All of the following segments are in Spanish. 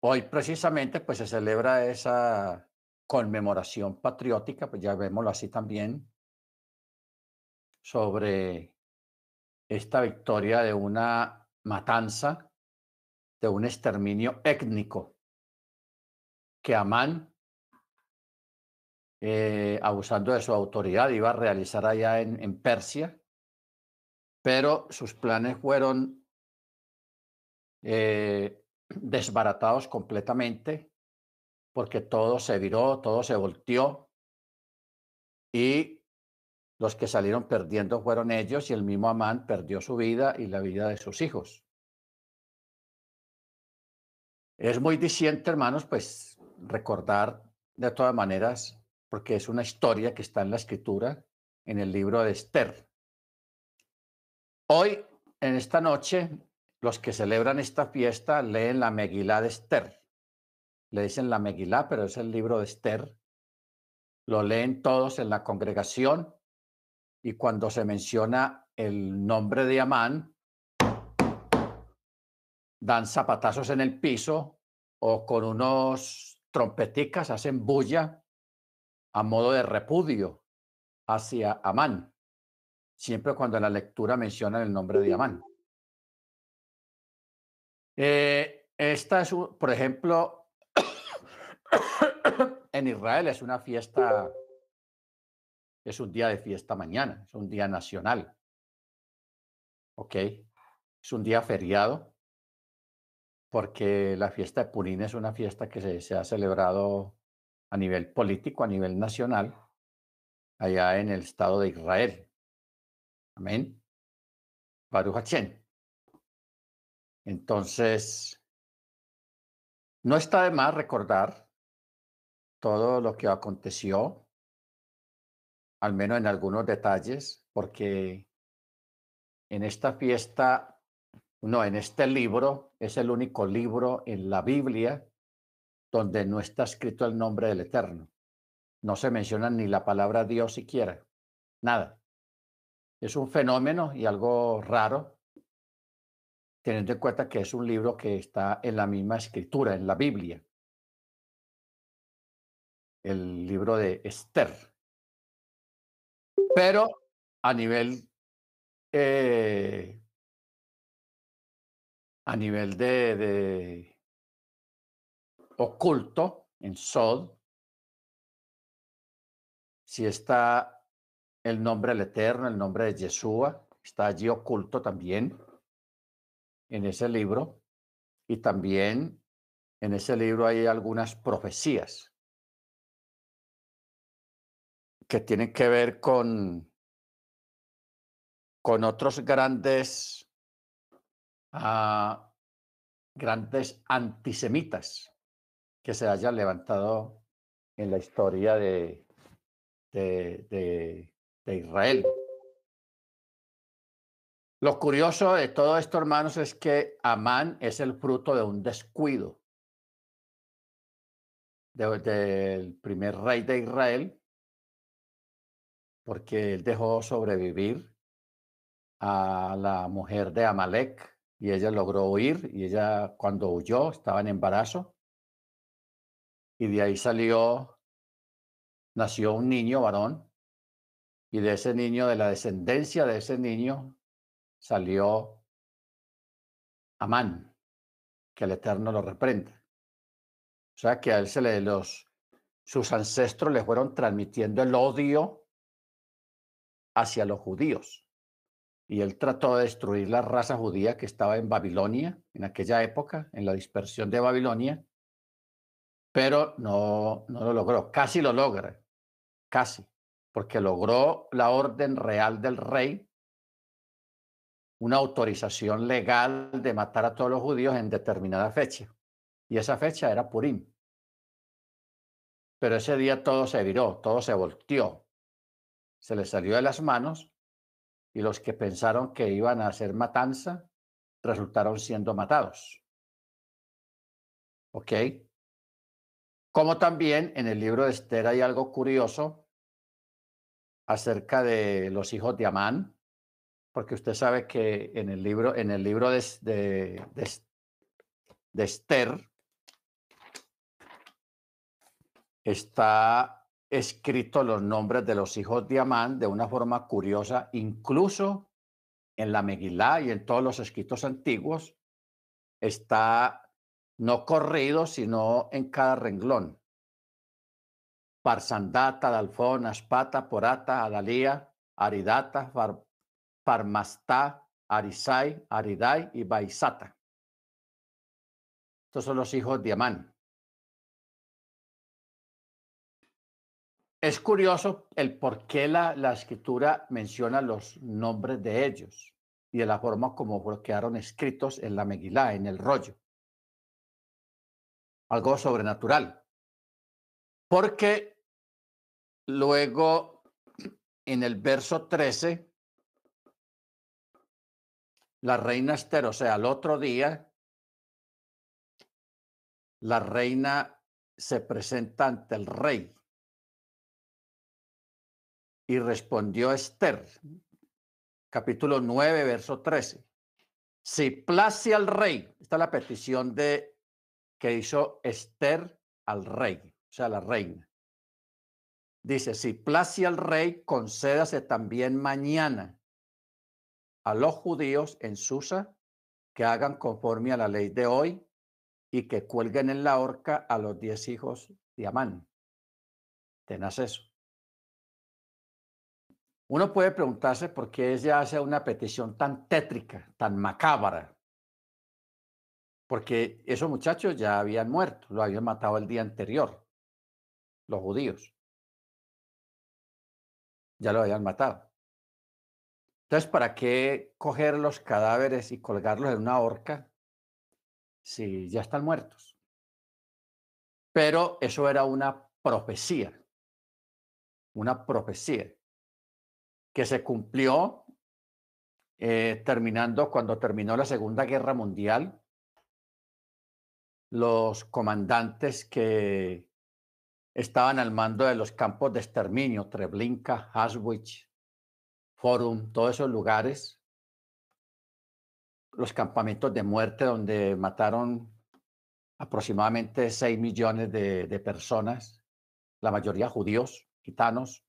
hoy precisamente pues se celebra esa conmemoración patriótica, pues ya vemoslo así también, sobre esta victoria de una matanza, de un exterminio étnico. Que Amán, eh, abusando de su autoridad, iba a realizar allá en, en Persia, pero sus planes fueron eh, desbaratados completamente porque todo se viró, todo se volteó y los que salieron perdiendo fueron ellos y el mismo Amán perdió su vida y la vida de sus hijos. Es muy diciente, hermanos, pues recordar de todas maneras, porque es una historia que está en la escritura, en el libro de Esther. Hoy, en esta noche, los que celebran esta fiesta leen la Megilá de Esther. Le dicen la Megilá, pero es el libro de Esther. Lo leen todos en la congregación y cuando se menciona el nombre de Amán, dan zapatazos en el piso o con unos trompeticas hacen bulla a modo de repudio hacia Amán, siempre cuando en la lectura mencionan el nombre de Amán. Eh, esta es, por ejemplo, en Israel es una fiesta es un día de fiesta mañana, es un día nacional. ¿Ok? Es un día feriado porque la fiesta de Purín es una fiesta que se, ha celebrado a nivel político, a nivel nacional, allá en el Estado de Israel. Amén. Baruch Entonces, no está de más recordar todo lo que aconteció al menos en algunos detalles, porque en esta fiesta, no, en este libro, es el único libro en la Biblia donde no está escrito el nombre del Eterno. No se menciona ni la palabra Dios siquiera, nada. Es un fenómeno y algo raro, teniendo en cuenta que es un libro que está en la misma escritura, en la Biblia. El libro de Esther. Pero a nivel, eh, a nivel de, de oculto, en Sod, si está el nombre del Eterno, el nombre de Yeshua, está allí oculto también en ese libro. Y también en ese libro hay algunas profecías que tienen que ver con, con otros grandes, ah, grandes antisemitas que se hayan levantado en la historia de, de, de Israel. Lo curioso de todo esto, hermanos, es que Amán es el fruto de un descuido. Del primer rey de Israel, porque él dejó sobrevivir a la mujer de Amalek y ella logró huir y ella cuando huyó estaba en embarazo. Y de ahí salió, nació un niño varón y de ese niño, de la descendencia de ese niño, salió Amán, que el Eterno lo reprende. O sea que a él se le los, sus ancestros le fueron transmitiendo el odio hacia los judíos. Y él trató de destruir la raza judía que estaba en Babilonia en aquella época, en la dispersión de Babilonia, pero no, no lo logró. Casi lo logra, casi, porque logró la orden real del rey, una autorización legal de matar a todos los judíos en determinada fecha. Y esa fecha era Purim. Pero ese día todo se viró, todo se volteó se les salió de las manos y los que pensaron que iban a hacer matanza resultaron siendo matados. ¿Ok? Como también en el libro de Esther hay algo curioso acerca de los hijos de Amán, porque usted sabe que en el libro, en el libro de, de, de Esther está escrito los nombres de los hijos de Amán de una forma curiosa, incluso en la Megilá y en todos los escritos antiguos, está no corrido, sino en cada renglón. Parsandata, Dalfón, Aspata, Porata, Adalía, Aridata, Parmastá, Arisai, Aridai y Baisata. Estos son los hijos de Amán. Es curioso el por qué la, la, escritura menciona los nombres de ellos y de la forma como quedaron escritos en la Megilá, en el rollo. Algo sobrenatural. Porque luego en el verso 13, la reina Esther, o sea, el otro día, la reina se presenta ante el rey y respondió Esther, capítulo 9, verso 13. Si place al rey, esta es la petición de que hizo Esther al rey, o sea, la reina. Dice, si place al rey, concédase también mañana a los judíos en Susa que hagan conforme a la ley de hoy y que cuelguen en la horca a los diez hijos de Amán. Tenaz eso. Uno puede preguntarse por qué ella hace una petición tan tétrica, tan macabra. Porque esos muchachos ya habían muerto, lo habían matado el día anterior, los judíos. Ya lo habían matado. Entonces, ¿para qué coger los cadáveres y colgarlos en una horca si ya están muertos? Pero eso era una profecía, una profecía que se cumplió eh, terminando cuando terminó la Segunda Guerra Mundial. Los comandantes que estaban al mando de los campos de exterminio, Treblinka, Auschwitz, Forum, todos esos lugares, los campamentos de muerte donde mataron aproximadamente 6 millones de, personas, la mayoría judíos, gitanos,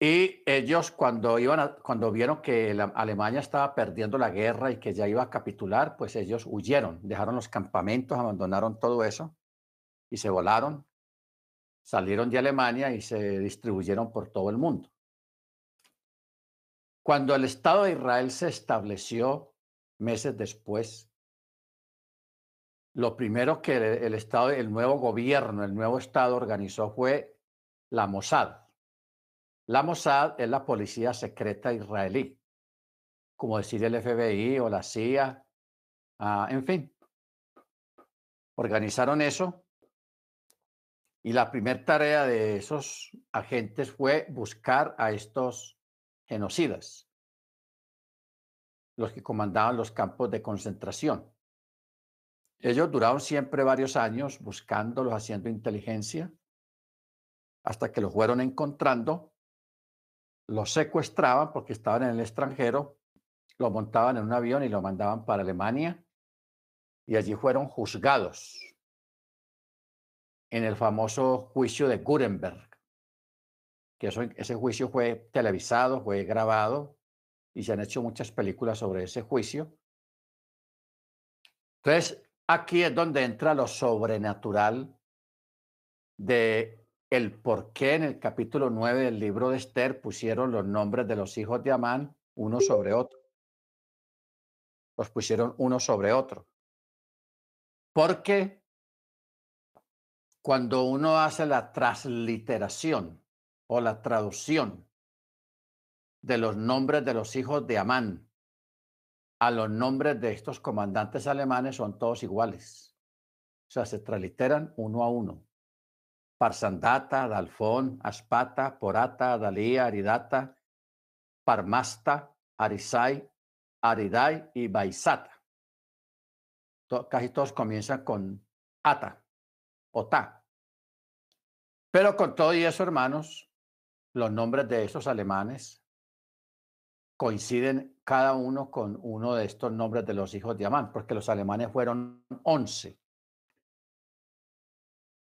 Y ellos cuando, iban cuando vieron que Alemania estaba perdiendo la guerra y que ya iba a capitular, pues ellos huyeron, dejaron los campamentos, abandonaron todo eso y se volaron, salieron de Alemania y se distribuyeron por todo el mundo. Cuando el Estado de Israel se estableció meses después, lo primero que el, Estado, el nuevo gobierno, el nuevo Estado organizó fue la Mossad la Mossad es la policía secreta israelí, como decir el FBI o la CIA, ah, en fin. Organizaron eso y la primera tarea de esos agentes fue buscar a estos genocidas, los que comandaban los campos de concentración. Ellos duraron siempre varios años buscándolos, haciendo inteligencia, hasta que los fueron encontrando los secuestraban porque estaban en el extranjero, lo montaban en un avión y lo mandaban para Alemania y allí fueron juzgados en el famoso juicio de Gutenberg, que ese juicio fue televisado, fue grabado y se han hecho muchas películas sobre ese juicio. Entonces, aquí es donde entra lo sobrenatural de el por qué en el capítulo 9 del libro de Esther pusieron los nombres de los hijos de Amán uno sobre otro. Los pusieron uno sobre otro. Porque cuando uno hace la transliteración o la traducción de los nombres de los hijos de Amán a los nombres de estos comandantes alemanes son todos iguales. O sea, se transliteran uno a uno. Parsandata, Dalfón, Aspata, Porata, Dalía, Aridata, Parmasta, Arisai, Aridai y Baisata. casi todos comienzan con ata Pero con todo y eso, hermanos, los nombres de esos alemanes coinciden cada uno con uno de estos nombres de los hijos de Amán, porque los alemanes fueron once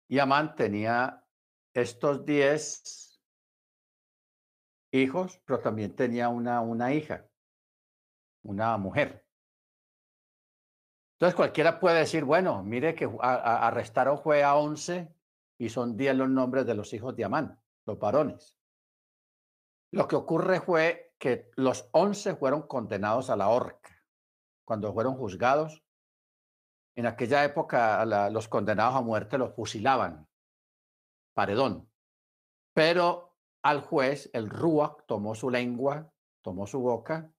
Y Amán tenía estos diez hijos, pero también tenía una, una hija, una mujer. Entonces cualquiera puede decir, bueno, mire que arrestaron fue a once y son diez los nombres de los hijos de Amán, los varones. Lo que ocurre fue que los once fueron condenados a la horca cuando fueron juzgados. En aquella época los condenados a muerte los fusilaban, paredón. Pero al juez, el Ruach, tomó su lengua, tomó su boca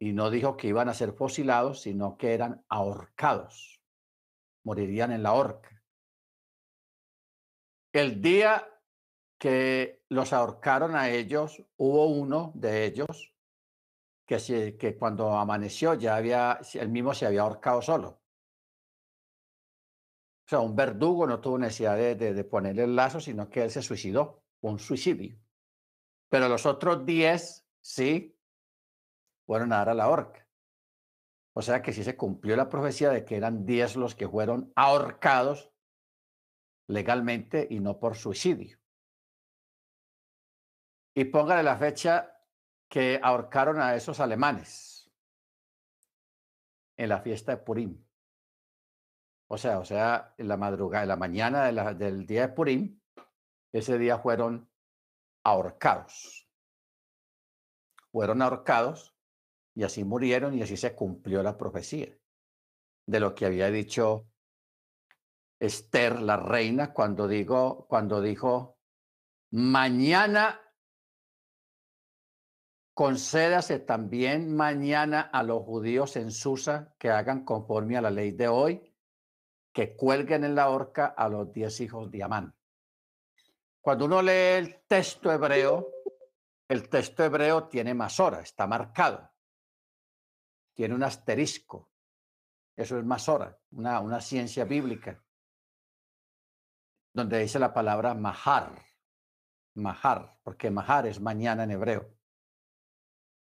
y no dijo que iban a ser fusilados, sino que eran ahorcados. Morirían en la horca. El día que los ahorcaron a ellos, hubo uno de ellos que, cuando amaneció ya había, él mismo se había ahorcado solo. O sea, un verdugo no tuvo necesidad de, de, ponerle el lazo, sino que él se suicidó, un suicidio. Pero los otros diez, sí, fueron a dar a la horca. O sea que sí se cumplió la profecía de que eran diez los que fueron ahorcados legalmente y no por suicidio. Y póngale la fecha que ahorcaron a esos alemanes en la fiesta de Purim. O sea, o sea, en la madrugada, en la mañana del día de Purim, ese día fueron ahorcados. Fueron ahorcados y así murieron y así se cumplió la profecía de lo que había dicho Esther, la reina, cuando, digo, cuando dijo, mañana Concédase también mañana a los judíos en Susa que hagan conforme a la ley de hoy, que cuelguen en la horca a los diez hijos de Amán. Cuando uno lee el texto hebreo, el texto hebreo tiene masora, está marcado, tiene un asterisco. Eso es masora, una, una ciencia bíblica, donde dice la palabra mahar, mahar, porque mahar es mañana en hebreo.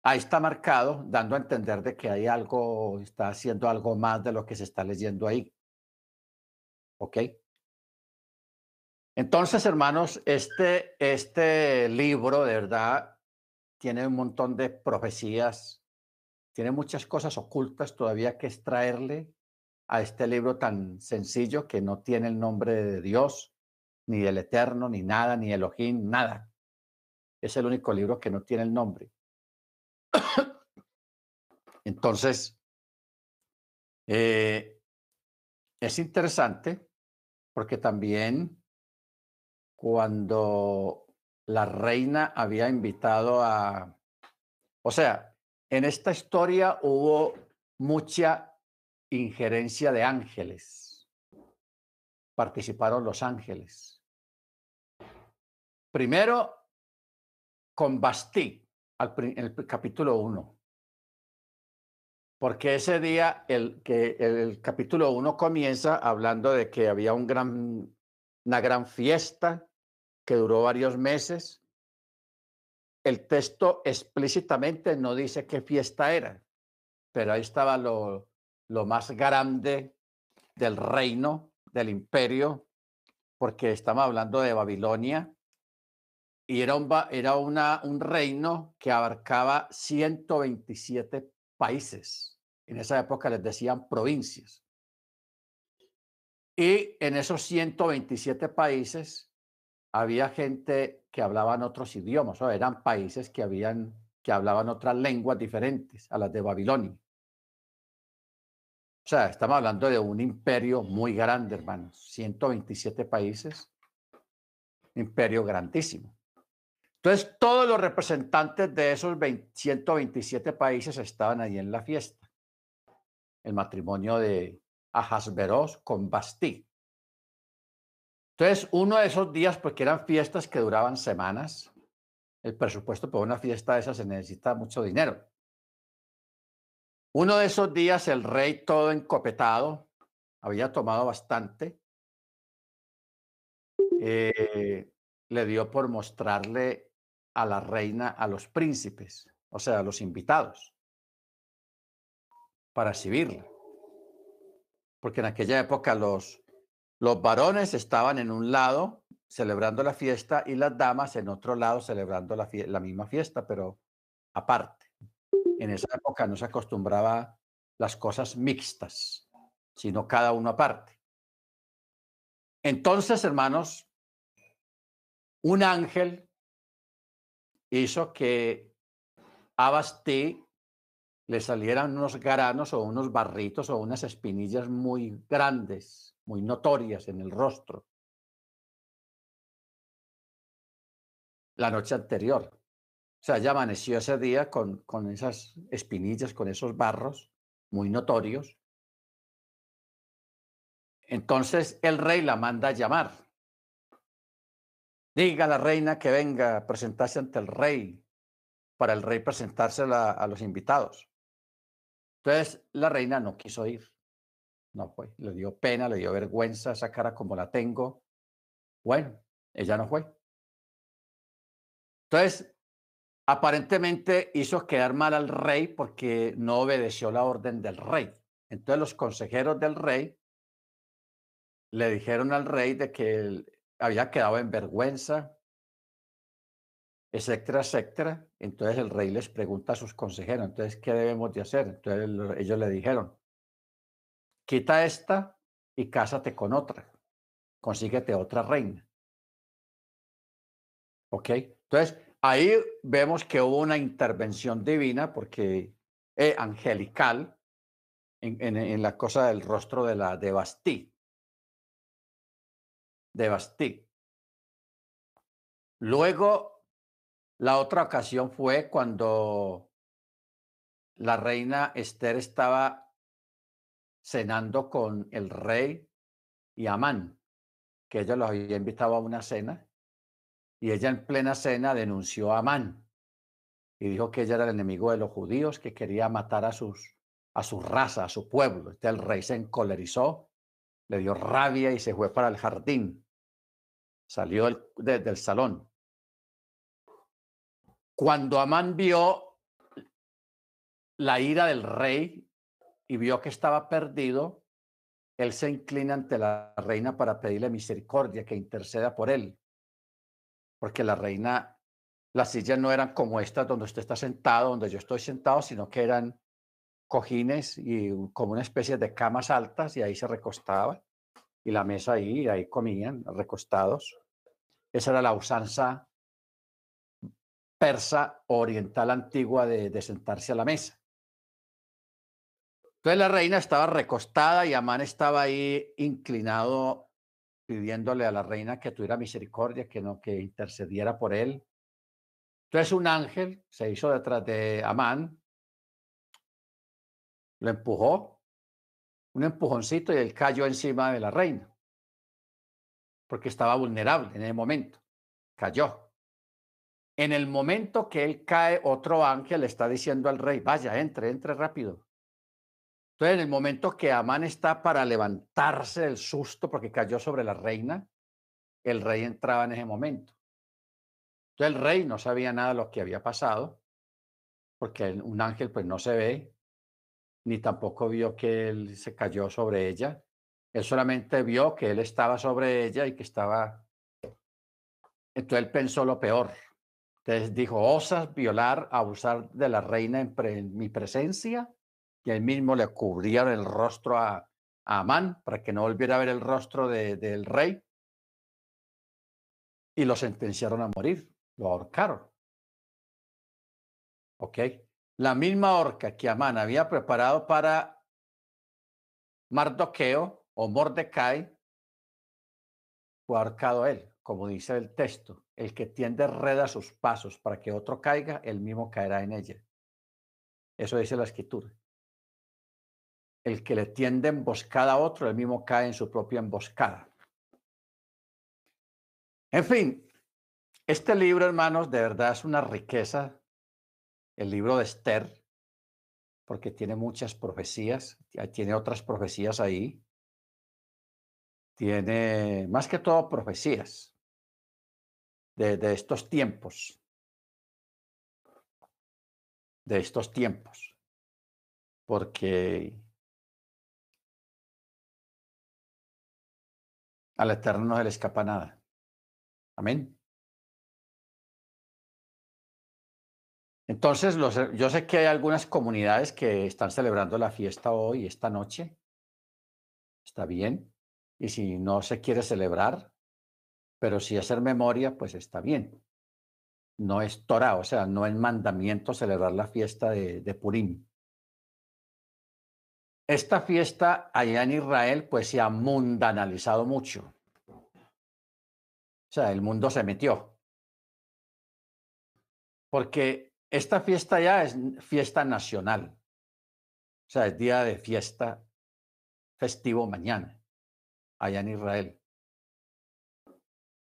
Ahí está marcado, dando a entender de que hay algo, está haciendo algo más de lo que se está leyendo ahí. ¿Ok? Entonces, hermanos, este, este libro de verdad tiene un montón de profecías, tiene muchas cosas ocultas todavía que extraerle a este libro tan sencillo que no tiene el nombre de Dios, ni del Eterno, ni nada, ni Elohim, nada. Es el único libro que no tiene el nombre. Entonces, eh, es interesante porque también cuando la reina había invitado a, o sea, en esta historia hubo mucha injerencia de ángeles. Participaron los ángeles. Primero, con Bastí, en el capítulo 1. Porque ese día, el, que el capítulo 1 comienza hablando de que había un una gran fiesta que duró varios meses. El texto explícitamente no dice qué fiesta era, pero ahí estaba lo, más grande del reino, del imperio, porque estamos hablando de Babilonia, y era, era un reino que abarcaba 127 países. En esa época les decían provincias. Y en esos 127 países había gente que hablaban otros idiomas, o eran países que, habían, que hablaban otras lenguas diferentes a las de Babilonia. O sea, estamos hablando de un imperio muy grande, hermanos. 127 países, imperio grandísimo. Entonces, todos los representantes de esos 127 países estaban ahí en la fiesta. El matrimonio de Ahasveros con Bastí. Entonces, uno de esos días, porque eran fiestas que duraban semanas, el presupuesto para una fiesta de esas se necesita mucho dinero. Uno de esos días, el rey todo encopetado, había tomado bastante, eh, le dio por mostrarle a la reina, a los príncipes, o sea, a los invitados, para recibirla. Porque en aquella época los, Los varones estaban en un lado celebrando la fiesta y las damas en otro lado celebrando la, misma fiesta, pero aparte. En esa época no se acostumbraba las cosas mixtas, sino cada uno aparte. Entonces, hermanos, un ángel hizo que a Bastí le salieran unos granos o unos barritos o unas espinillas muy grandes, muy notorias en el rostro. La noche anterior. O sea, ya amaneció ese día con, con esas espinillas, con esos barros muy notorios. Entonces el rey la manda a llamar. Diga a la reina que venga a presentarse ante el rey, para el rey presentársela a los invitados. Entonces la reina no quiso ir. No fue. Le dio pena, le dio vergüenza esa cara como la tengo. Bueno, ella no fue. Entonces, aparentemente hizo quedar mal al rey porque no obedeció la orden del rey. Entonces los consejeros del rey le dijeron al rey de que había quedado en vergüenza, etcétera, etcétera. Entonces el rey les pregunta a sus consejeros, entonces, ¿qué debemos de hacer? Entonces ellos le dijeron, quita esta y cásate con otra, consíguete otra reina. ¿Ok? Entonces, ahí vemos que hubo una intervención divina porque eh, angelical en, en, la cosa del rostro de la de Bastí. De Bastí. Luego la otra ocasión fue cuando la reina Esther estaba cenando con el rey y Amán, que ella los había invitado a una cena, y ella en plena cena denunció a Amán y dijo que ella era el enemigo de los judíos, que quería matar a, sus, a su raza, a su pueblo. Entonces el rey se encolerizó, le dio rabia y se fue para el jardín. Salió del salón. Cuando Amán vio la ira del rey y vio que estaba perdido, él se inclina ante la reina para pedirle misericordia, que interceda por él. Porque la reina, las sillas no eran como estas donde usted está sentado, donde yo estoy sentado, sino que eran cojines y como una especie de camas altas y ahí se recostaba y la mesa ahí, y ahí comían recostados. Esa era la usanza persa oriental antigua de, sentarse a la mesa. Entonces la reina estaba recostada y Amán estaba ahí inclinado pidiéndole a la reina que tuviera misericordia, que no, que intercediera por él. Entonces un ángel se hizo detrás de Amán, lo empujó, un empujoncito y él cayó encima de la reina, porque estaba vulnerable en el momento, cayó. En el momento que él cae, otro ángel le está diciendo al rey, vaya, entre, entre rápido. Entonces, en el momento que Amán está para levantarse del susto porque cayó sobre la reina, el rey entraba en ese momento. Entonces, el rey no sabía nada de lo que había pasado, porque un ángel pues no se ve, ni tampoco vio que él se cayó sobre ella. Él solamente vio que él estaba sobre ella y que estaba... Entonces él pensó lo peor. Entonces dijo, ¿osas violar, abusar de la reina en, mi presencia? Y él mismo le cubrían el rostro a, Amán para que no volviera a ver el rostro del rey. Y lo sentenciaron a morir, lo ahorcaron. ¿Ok? La misma horca que Amán había preparado para Mardoqueo o Mordecai, fue ahorcado él, como dice el texto. El que tiende red a sus pasos para que otro caiga, él mismo caerá en ella. Eso dice la escritura. El que le tiende emboscada a otro, él mismo cae en su propia emboscada. En fin, este libro, hermanos, de verdad es una riqueza, el libro de Esther, porque tiene muchas profecías, tiene otras profecías ahí, tiene más que todo profecías de, estos tiempos, de estos tiempos, porque Al Eterno no se le escapa nada. Amén. Entonces, los, yo sé que hay algunas comunidades que están celebrando la fiesta hoy, esta noche. Está bien. Y si no se quiere celebrar, pero si hacer memoria, pues está bien. No es Torah, o sea, no es mandamiento celebrar la fiesta de, de Purim. Esta fiesta allá en Israel, pues se ha mundanalizado mucho. O sea, el mundo se metió. Porque esta fiesta ya es fiesta nacional. O sea, es día de fiesta festivo mañana, allá en Israel.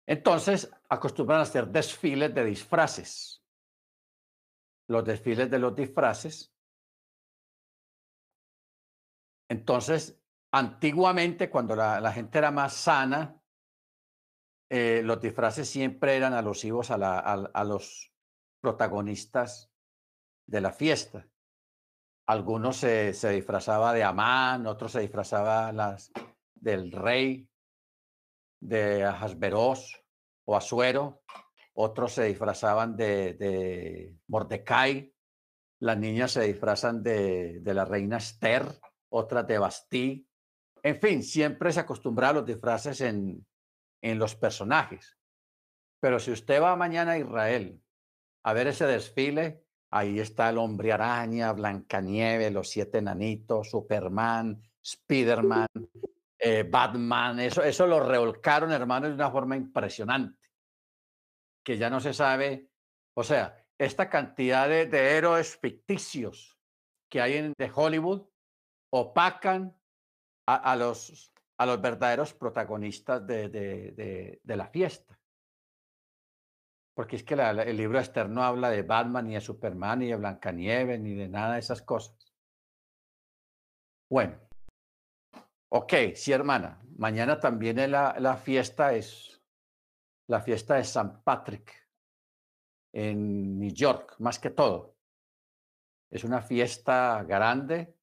Entonces, acostumbran a hacer desfiles de disfraces. Los desfiles de los disfraces. Entonces, antiguamente, cuando la, gente era más sana, eh, los disfraces siempre eran alusivos a, los protagonistas de la fiesta. Algunos se, se disfrazaba de Amán, otros se disfrazaba las, del rey, de Hasberos o Asuero, otros se disfrazaban de, de Mordecai, las niñas se disfrazan de, de la reina Esther, otras de Bastí. En fin, siempre se acostumbraba a los disfraces en, en los personajes. Pero si usted va mañana a Israel a ver ese desfile, ahí está el hombre araña, Blancanieve, los siete enanitos, Superman, Spiderman, eh, Batman, eso, eso lo revolcaron, hermanos, de una forma impresionante, que ya no se sabe, o sea, esta cantidad de, héroes ficticios que hay en Hollywood opacan a, los, a los verdaderos protagonistas de, de, la fiesta. Porque es que el libro externo habla de Batman, ni de Superman, ni de Blancanieves, ni de nada de esas cosas. Bueno, ok, sí, hermana. Mañana también la, la fiesta es la fiesta de San Patrick en New York, más que todo. Es una fiesta grande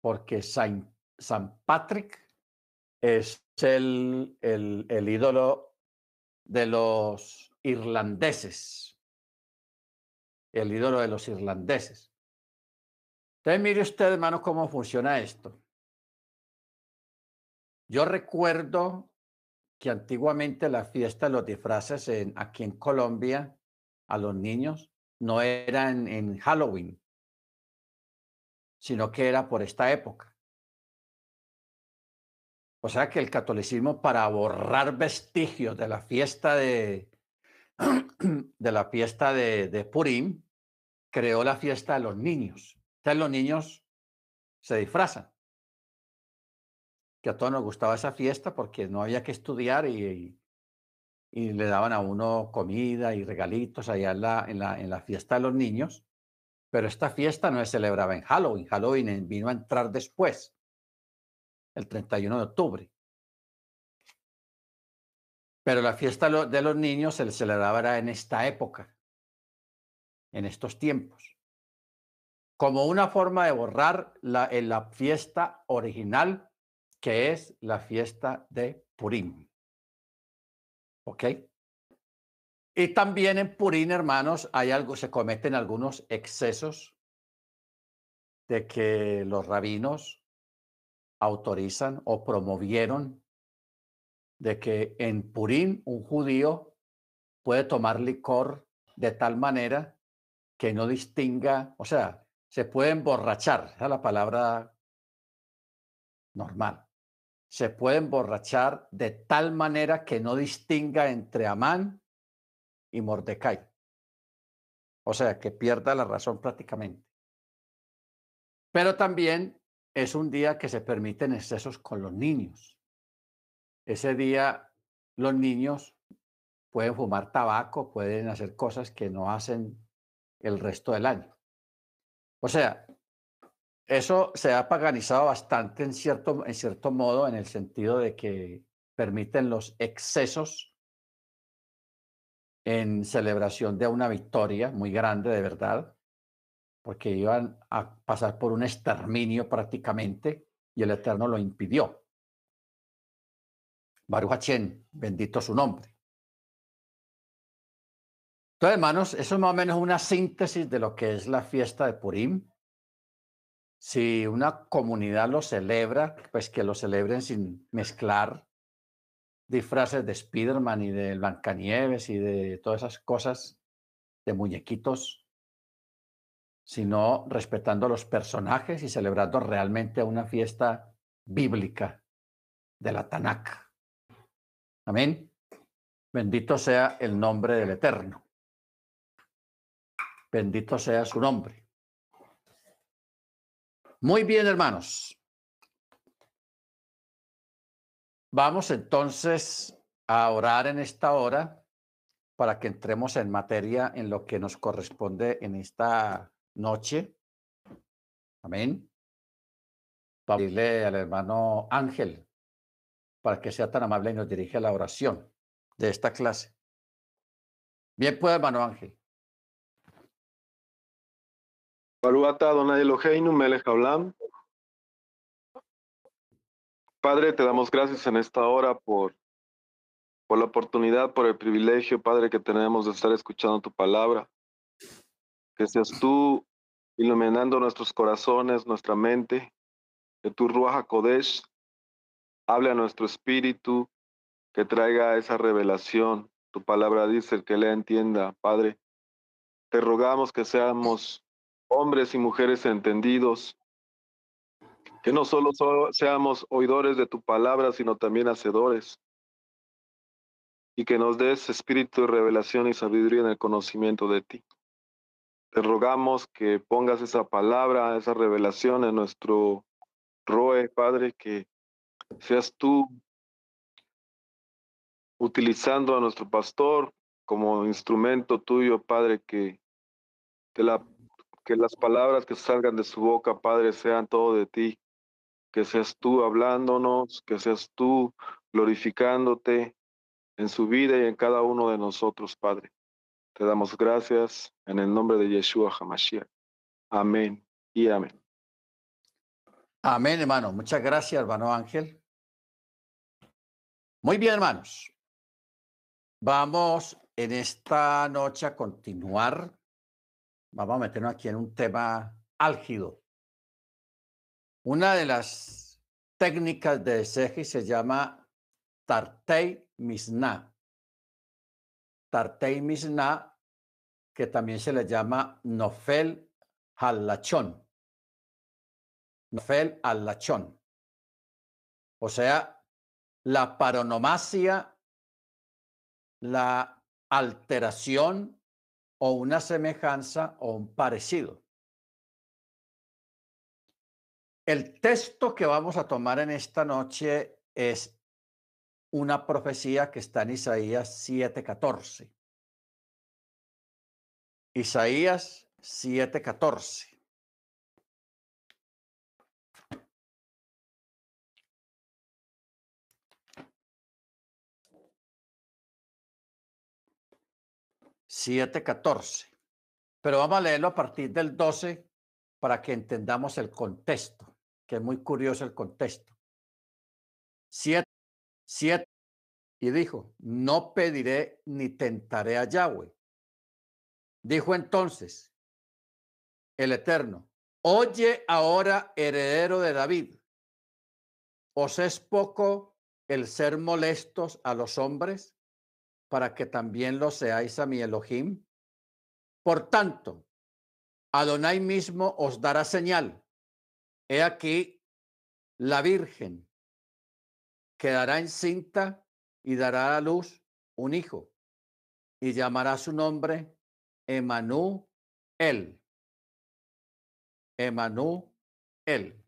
porque San, San Patrick es el, el, el ídolo de los irlandeses, el ídolo de los irlandeses. Entonces, mire usted, hermano, cómo funciona esto. Yo recuerdo que antiguamente la fiesta de los disfraces en, aquí en Colombia a los niños no era en Halloween, sino que era por esta época. O sea que el catolicismo, para borrar vestigios de la fiesta de, de la fiesta de, de Purim, creó la fiesta de los niños. Entonces los niños se disfrazan. Que a todos nos gustaba esa fiesta porque no había que estudiar y, y, le daban a uno comida y regalitos allá en la, en, la, en la fiesta de los niños. Pero esta fiesta no se celebraba en Halloween. Halloween vino a entrar después, el 31 de octubre. Pero la fiesta de los niños se celebraba en esta época, en estos tiempos, como una forma de borrar la, la fiesta original, que es la fiesta de Purim. ¿Ok? Y también en Purim, hermanos, hay algo, se cometen algunos excesos de que los rabinos autorizan o promovieron de que en Purín un judío puede tomar licor de tal manera que no distinga, o sea, se puede emborrachar, esa es la palabra normal. Se puede emborrachar de tal manera que no distinga entre Amán y Mordecai. O sea, que pierda la razón prácticamente. Pero también es un día que se permiten excesos con los niños. Ese día los niños pueden fumar tabaco, pueden hacer cosas que no hacen el resto del año. O sea, eso se ha paganizado bastante en cierto, en cierto modo, en el sentido de que permiten los excesos en celebración de una victoria muy grande de verdad, porque iban a pasar por un exterminio prácticamente y el Eterno lo impidió. Baruch bendito su nombre. Entonces, hermanos, eso es más o menos una síntesis de lo que es la fiesta de Purim. Si una comunidad lo celebra, pues que lo celebren sin mezclar disfraces de Spiderman y de Blancanieves y de todas esas cosas de muñequitos, sino respetando los personajes y celebrando realmente una fiesta bíblica de la Tanakh. Amén. Bendito sea el nombre del Eterno. Bendito sea su nombre. Muy bien, hermanos. Vamos entonces a orar en esta hora para que entremos en materia en lo que nos corresponde en esta noche. Amén. Para pedirle al hermano Ángel para que sea tan amable y nos dirija la oración de esta clase. Bien, pues, hermano Ángel. Padre, te damos gracias en esta hora por, por la oportunidad, por el privilegio, Padre, que tenemos de estar escuchando tu palabra. Que seas tú iluminando nuestros corazones, nuestra mente, que tu Ruach Kodesh hable a nuestro espíritu, que traiga esa revelación. Tu palabra dice, el que le entienda, Padre. Te rogamos que seamos hombres y mujeres entendidos, que no solo, seamos oidores de tu palabra, sino también hacedores, y que nos des espíritu de revelación y sabiduría en el conocimiento de ti. Te rogamos que pongas esa palabra, esa revelación en nuestro roe, Padre, que seas tú utilizando a nuestro pastor como instrumento tuyo, Padre, que, que, la, que las palabras que salgan de su boca, Padre, sean todo de ti, que seas tú hablándonos, que seas tú glorificándote en su vida y en cada uno de nosotros, Padre. Te damos gracias en el nombre de Yeshua HaMashiach. Amén y amén. Amén, hermano. Muchas gracias, hermano Ángel. Muy bien, hermanos. Vamos en esta noche a continuar. Vamos a meternos aquí en un tema álgido. Una de las técnicas de Seji se llama Tartei Misna. Tartei Misna, que también se le llama Nofel Halachón. Nofel Halachón. O sea, la paronomasia la alteración o una semejanza o un parecido. El texto que vamos a tomar en esta noche es una profecía que está en Isaías 7:14. Isaías 7:14. 7.14. Pero vamos a leerlo a partir del 12 para que entendamos el contexto, que es muy curioso el contexto. 7, 7. Y dijo, no pediré ni tentaré a Yahweh. Dijo entonces el Eterno, oye ahora, heredero de David, ¿os es poco el ser molestos a los hombres? Para que también lo seáis a mi Elohim. Por tanto, Adonai mismo os dará señal. He aquí, la Virgen quedará encinta y dará a luz un hijo y llamará su nombre Emanú El. Emanú El.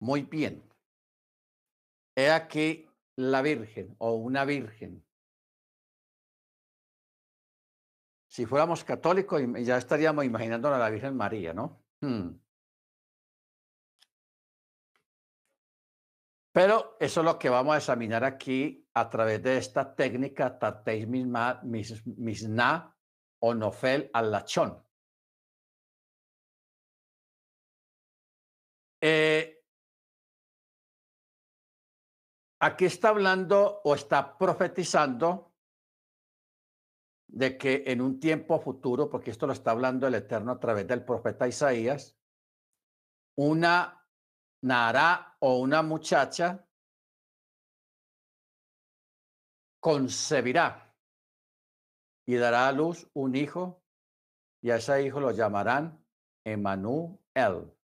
Muy bien. He aquí la Virgen o una Virgen. Si fuéramos católicos, ya estaríamos imaginando a la Virgen María, ¿no? Hmm. Pero eso es lo que vamos a examinar aquí a través de esta técnica Tateis Misna o Nofel al Lachón. Eh, aquí está hablando o está profetizando de que en un tiempo futuro, porque esto lo está hablando el Eterno a través del profeta Isaías, una Nara o una muchacha concebirá y dará a luz un hijo y a ese hijo lo llamarán Emanuel.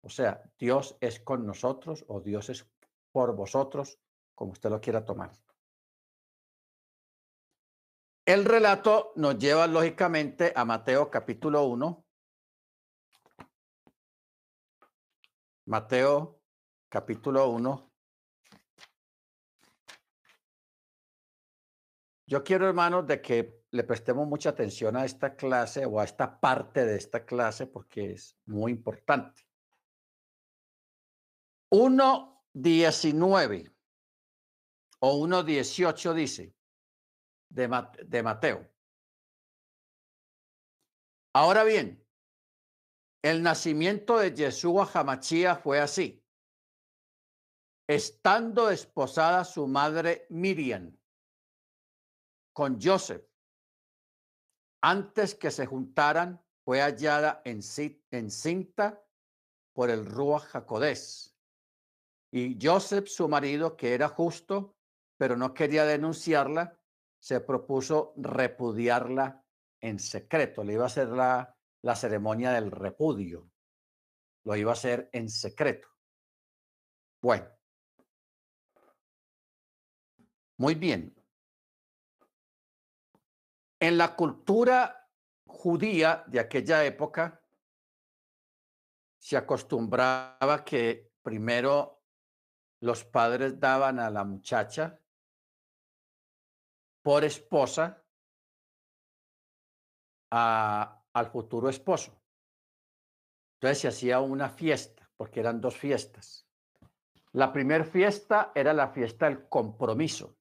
O sea, Dios es con nosotros o Dios es por vosotros, como usted lo quiera tomar. El relato nos lleva lógicamente a Mateo capítulo 1. Mateo capítulo 1. Yo quiero, hermanos, de que le prestemos mucha atención a esta clase o a esta parte de esta clase porque es muy importante. 1.19 o 1.18 dice de, de Mateo. Ahora bien, el nacimiento de Yeshua Hamachía fue así. Estando esposada su madre Miriam con Joseph, antes que se juntaran, fue hallada encinta por el Ruach Jacodés. Y Joseph, su marido, que era justo, pero no quería denunciarla, se propuso repudiarla en secreto. Le iba a hacer la, la ceremonia del repudio. Lo iba a hacer en secreto. Bueno. Muy bien. En la cultura judía de aquella época se acostumbraba que primero los padres daban a la muchacha por esposa al futuro esposo. Entonces se hacía una fiesta, porque eran dos fiestas. La primera fiesta era la fiesta del compromiso.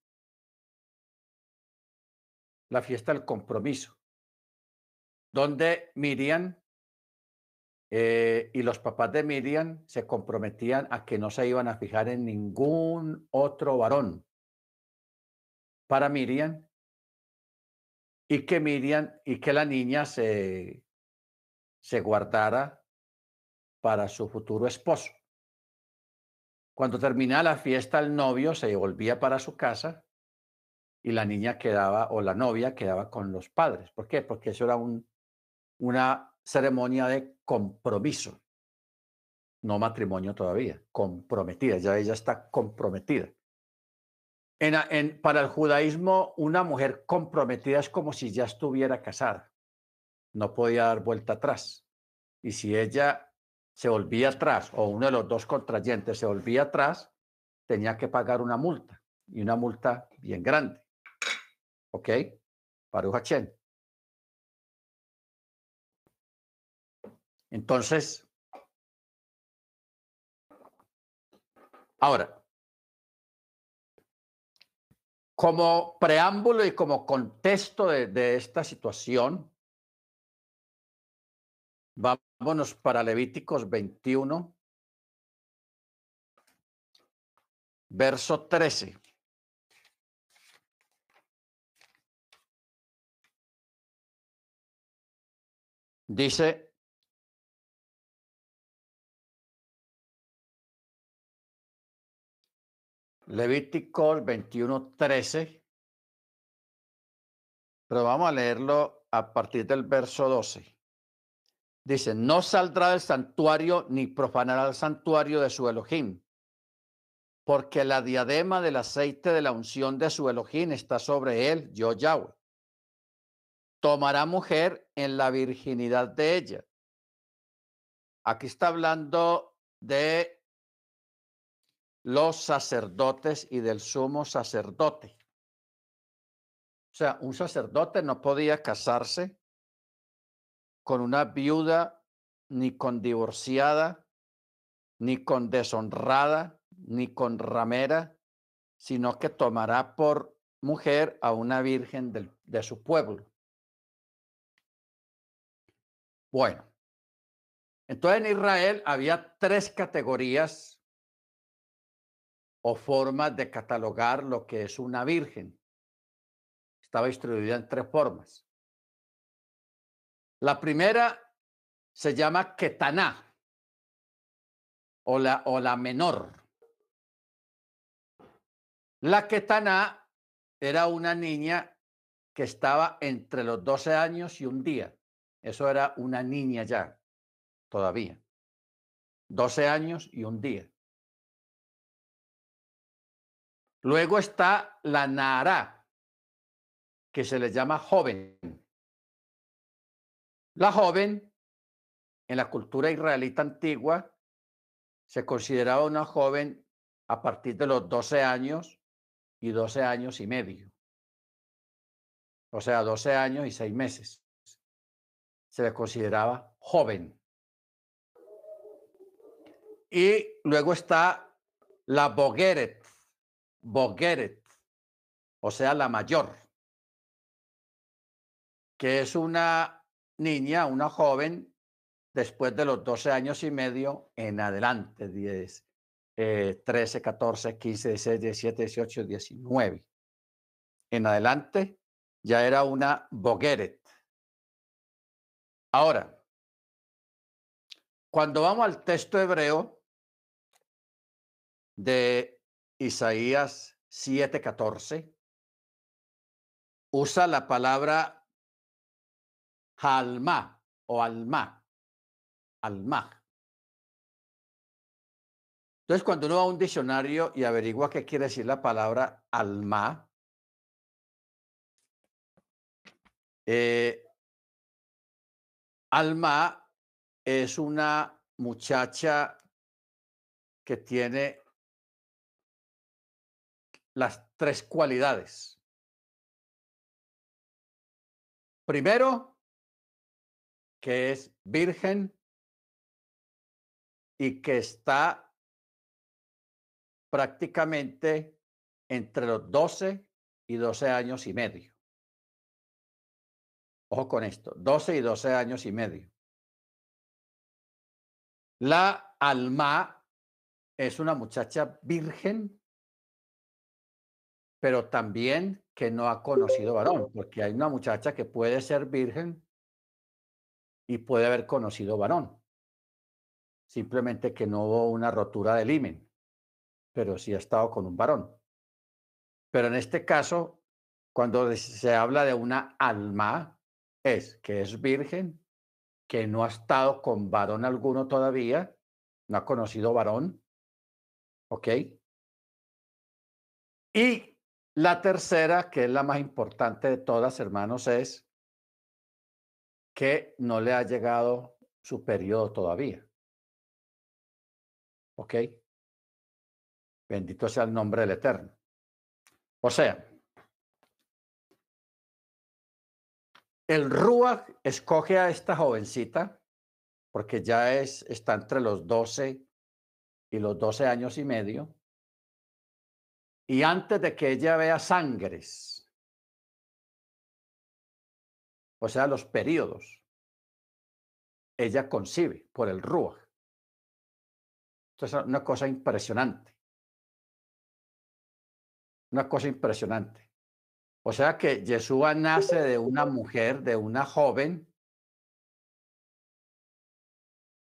La fiesta del compromiso, donde Miriam eh, y los papás de Miriam se comprometían a que no se iban a fijar en ningún otro varón para Miriam y que Miriam y que la niña se, se guardara para su futuro esposo. Cuando terminaba la fiesta, el novio se volvía para su casa y la niña quedaba, o la novia quedaba con los padres. ¿Por qué? Porque eso era un, una ceremonia de compromiso, no matrimonio todavía, comprometida, ya ella está comprometida. Para el judaísmo, una mujer comprometida es como si ya estuviera casada. No podía dar vuelta atrás. Y si ella se volvía atrás o uno de los dos contrayentes se volvía atrás, tenía que pagar una multa y una multa bien grande. ¿Ok? Para Chen. Entonces, ahora, Como preámbulo y como contexto de, esta situación, vámonos para Levíticos 21, verso 13. Dice, Levíticos 21, 13. Pero vamos a leerlo a partir del verso 12. Dice, no saldrá del santuario ni profanará el santuario de su Elohim, porque la diadema del aceite de la unción de su Elohim está sobre él, yo Yahweh. Tomará mujer en la virginidad de ella. Aquí está hablando de los sacerdotes y del sumo sacerdote. O sea, un sacerdote no podía casarse con una viuda, ni con divorciada, ni con deshonrada, ni con ramera, sino que tomará por mujer a una virgen de su pueblo. Bueno, entonces en Israel había tres categorías o formas de catalogar lo que es una virgen. Estaba distribuida en tres formas. La primera se llama Ketaná o la, o la menor. La Ketaná era una niña que estaba entre los 12 años y un día. Eso era una niña ya, todavía. 12 años y un día. Luego está la Nara, que se le llama joven. La joven, en la cultura israelita antigua, se consideraba una joven a partir de los 12 años y 12 años y medio. O sea, 12 años y 6 meses. Se le consideraba joven. Y luego está la Bogueret, Bogueret, o sea, la mayor, que es una niña, una joven, después de los 12 años y medio en adelante, 10, 13, 14, 15, 16, 17, 18, 19. En adelante ya era una Bogueret. Ahora, cuando vamos al texto hebreo de Isaías 7:14, usa la palabra alma o alma, alma. Entonces, cuando uno va a un diccionario y averigua qué quiere decir la palabra alma, eh, alma es una muchacha que tiene las tres cualidades. Primero, que es virgen y que está prácticamente entre los 12 y 12 años y medio. Ojo con esto, 12 y 12 años y medio. La alma es una muchacha virgen, pero también que no ha conocido varón, porque hay una muchacha que puede ser virgen y puede haber conocido varón. Simplemente que no hubo una rotura del himen pero sí ha estado con un varón. Pero en este caso, cuando se habla de una alma, es que es virgen, que no ha estado con varón alguno todavía, no ha conocido varón, ¿ok? Y la tercera, que es la más importante de todas, hermanos, es que no le ha llegado su periodo todavía. ¿Ok? Bendito sea el nombre del Eterno. O sea, el Ruach escoge a esta jovencita porque ya es, está entre los 12 y los 12 años y medio. Y antes de que ella vea sangres, o sea, los periodos, ella concibe por el Ruach. Esto es una cosa impresionante. Una cosa impresionante. O sea que Yeshua nace de una mujer, de una joven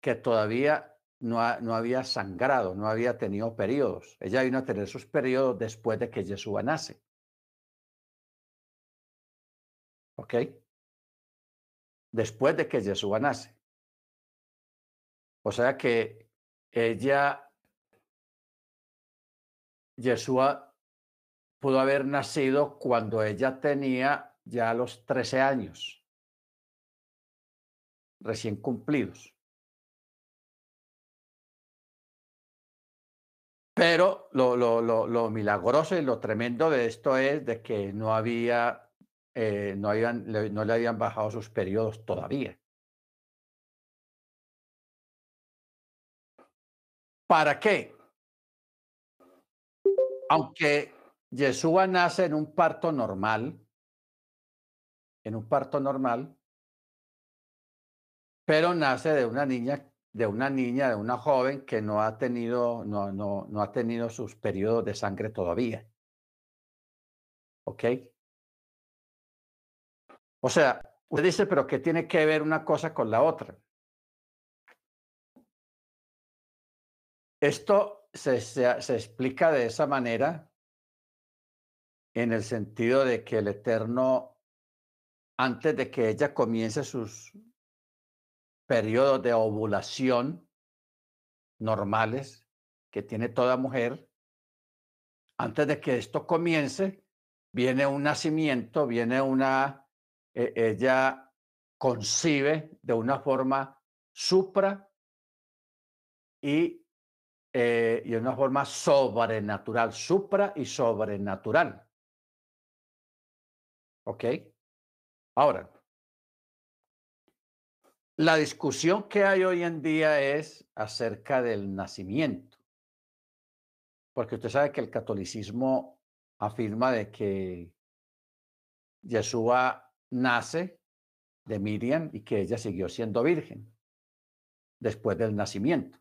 que todavía no, no, había sangrado, no había tenido periodos. Ella vino a tener sus periodos después de que Yeshua nace. ¿Ok? Después de que Yeshua nace. O sea que ella, Yeshua pudo haber nacido cuando ella tenía ya los 13 años, recién cumplidos. Pero lo, milagroso y lo tremendo de esto es de que no había, eh, no, habían, no le habían bajado sus periodos todavía. ¿Para qué? Aunque Yeshua nace en un parto normal, en un parto normal, pero nace de una niña de una niña, de una joven que no ha tenido, no, no, no ha tenido sus periodos de sangre todavía. ¿Ok? O sea, usted dice, pero ¿qué tiene que ver una cosa con la otra? Esto se, se, explica de esa manera en el sentido de que el Eterno, antes de que ella comience sus periodos de ovulación normales que tiene toda mujer, antes de que esto comience, viene un nacimiento, viene una, e, ella concibe de una forma supra y, eh, una forma sobrenatural, supra y sobrenatural. ¿Ok? Ahora, la discusión que hay hoy en día es acerca del nacimiento, porque usted sabe que el catolicismo afirma de que Yeshua nace de Miriam y que ella siguió siendo virgen después del nacimiento.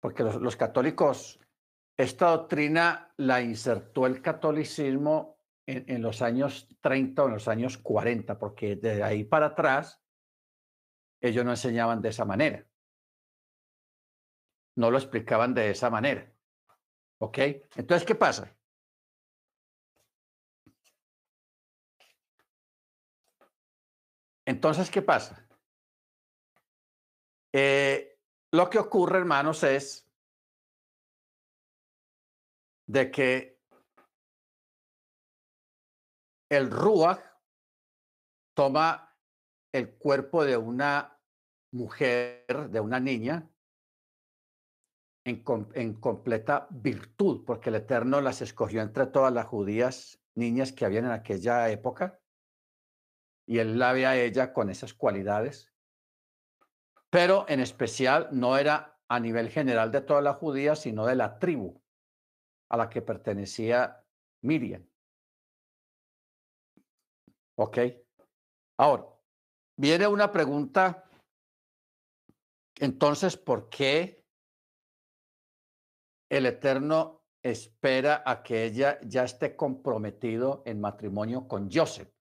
Porque los, los católicos esta doctrina la insertó el catolicismo en, los años 30 o en los años 40, porque de ahí para atrás ellos no enseñaban de esa manera. No lo explicaban de esa manera. ¿Ok? Entonces, ¿qué pasa? Entonces, ¿qué pasa? Eh, lo que ocurre, hermanos, es de que el Ruach toma el cuerpo de una mujer, de una niña, en, completa virtud, porque el Eterno las escogió entre todas las judías niñas que habían en aquella época, y él la ve a ella con esas cualidades, pero en especial no era a nivel general de todas las judías, sino de la tribu a la que pertenecía Miriam. ¿Ok? Ahora, viene una pregunta. Entonces, ¿por qué el Eterno espera a que ella ya esté comprometido en matrimonio con Joseph?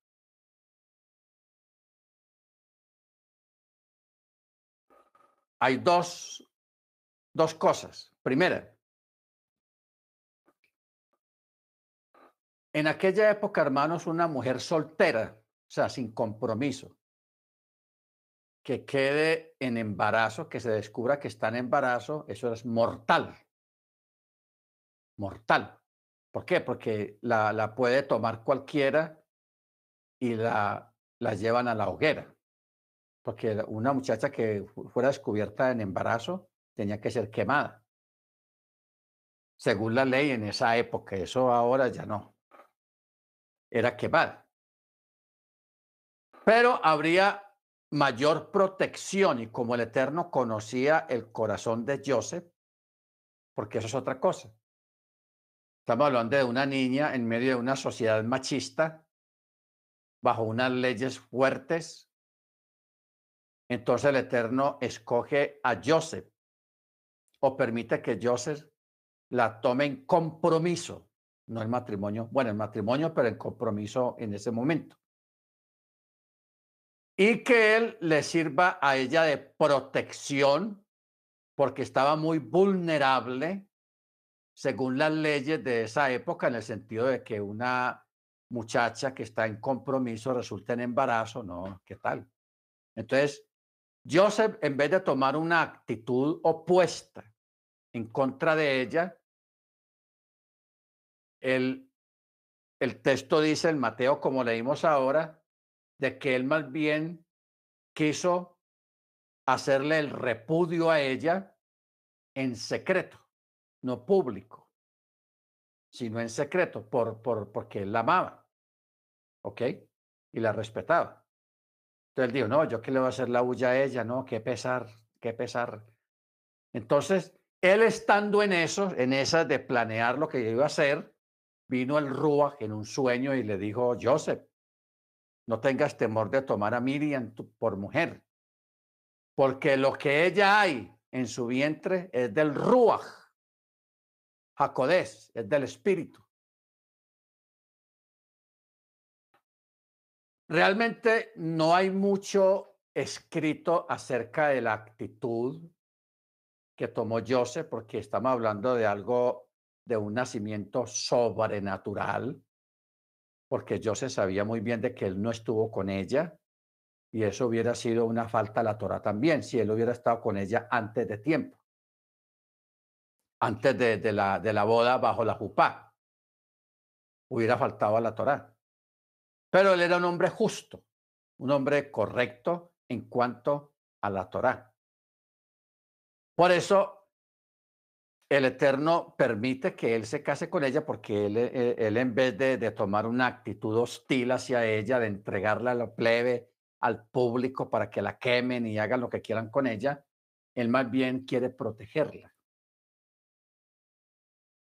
Hay dos, dos cosas. Primera, En aquella época, hermanos, una mujer soltera, o sea, sin compromiso, que quede en embarazo, que se descubra que está en embarazo, eso es mortal. Mortal. ¿Por qué? Porque la, la puede tomar cualquiera y la, la llevan a la hoguera. Porque una muchacha que fuera descubierta en embarazo tenía que ser quemada. Según la ley en esa época, eso ahora ya no era quemada. Pero habría mayor protección y como el Eterno conocía el corazón de Joseph, porque eso es otra cosa. Estamos hablando de una niña en medio de una sociedad machista, bajo unas leyes fuertes. Entonces el Eterno escoge a Joseph o permite que Joseph la tome en compromiso no el matrimonio, bueno, el matrimonio, pero el compromiso en ese momento. Y que él le sirva a ella de protección porque estaba muy vulnerable según las leyes de esa época, en el sentido de que una muchacha que está en compromiso resulta en embarazo, no, ¿qué tal? Entonces, Joseph, en vez de tomar una actitud opuesta en contra de ella, el, el texto dice en Mateo, como leímos ahora, de que él más bien quiso hacerle el repudio a ella en secreto, no público, sino en secreto, por, por, porque él la amaba, ¿ok? Y la respetaba. Entonces él dijo, no, yo qué le voy a hacer la bulla a ella, no, qué pesar, qué pesar. Entonces, él estando en eso, en esa de planear lo que iba a hacer, vino el Ruach en un sueño y le dijo, Joseph, no tengas temor de tomar a Miriam por mujer, porque lo que ella hay en su vientre es del Ruach, Jacodés, es del Espíritu. Realmente no hay mucho escrito acerca de la actitud que tomó Joseph, porque estamos hablando de algo, de un nacimiento sobrenatural, porque Joseph sabía muy bien de que él no estuvo con ella, y eso hubiera sido una falta a la Torah también, si él hubiera estado con ella antes de tiempo, antes de, la, de la boda bajo la jupá. Hubiera faltado a la Torah. Pero él era un hombre justo, un hombre correcto en cuanto a la Torá. Por eso el Eterno permite que él se case con ella porque él, eh, él, en vez de, de, tomar una actitud hostil hacia ella, de entregarla a la plebe, al público para que la quemen y hagan lo que quieran con ella, él más bien quiere protegerla.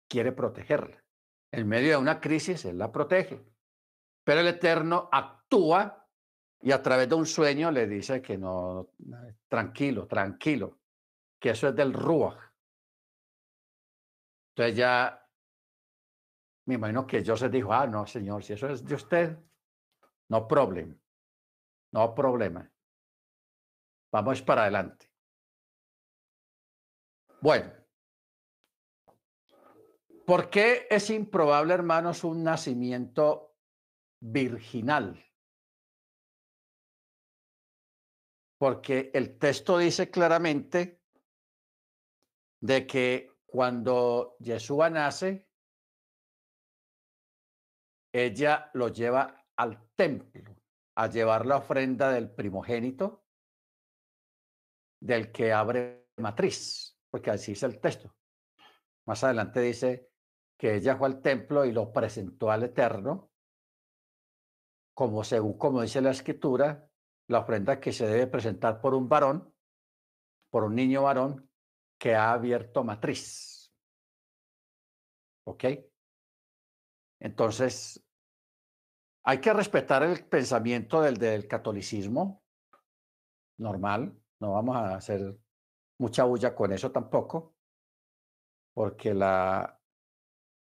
Quiere protegerla. En medio de una crisis, él la protege. Pero el Eterno actúa y a través de un sueño le dice que no, tranquilo, tranquilo, que eso es del Ruach. Entonces ya me imagino que Joseph dijo, ah, no, señor, si eso es de usted, no problema, no problema. Vamos para adelante. Bueno, ¿por qué es improbable, hermanos, un nacimiento virginal. Porque el texto dice claramente de que cuando Yeshua nace, ella lo lleva al templo a llevar la ofrenda del primogénito del que abre matriz, porque así es el texto. Más adelante dice que ella fue al templo y lo presentó al Eterno como según como dice la escritura, la ofrenda que se debe presentar por un varón, por un niño varón que ha abierto matriz. ¿Ok? Entonces, hay que respetar el pensamiento del, del catolicismo normal, no vamos a hacer mucha bulla con eso tampoco, porque la,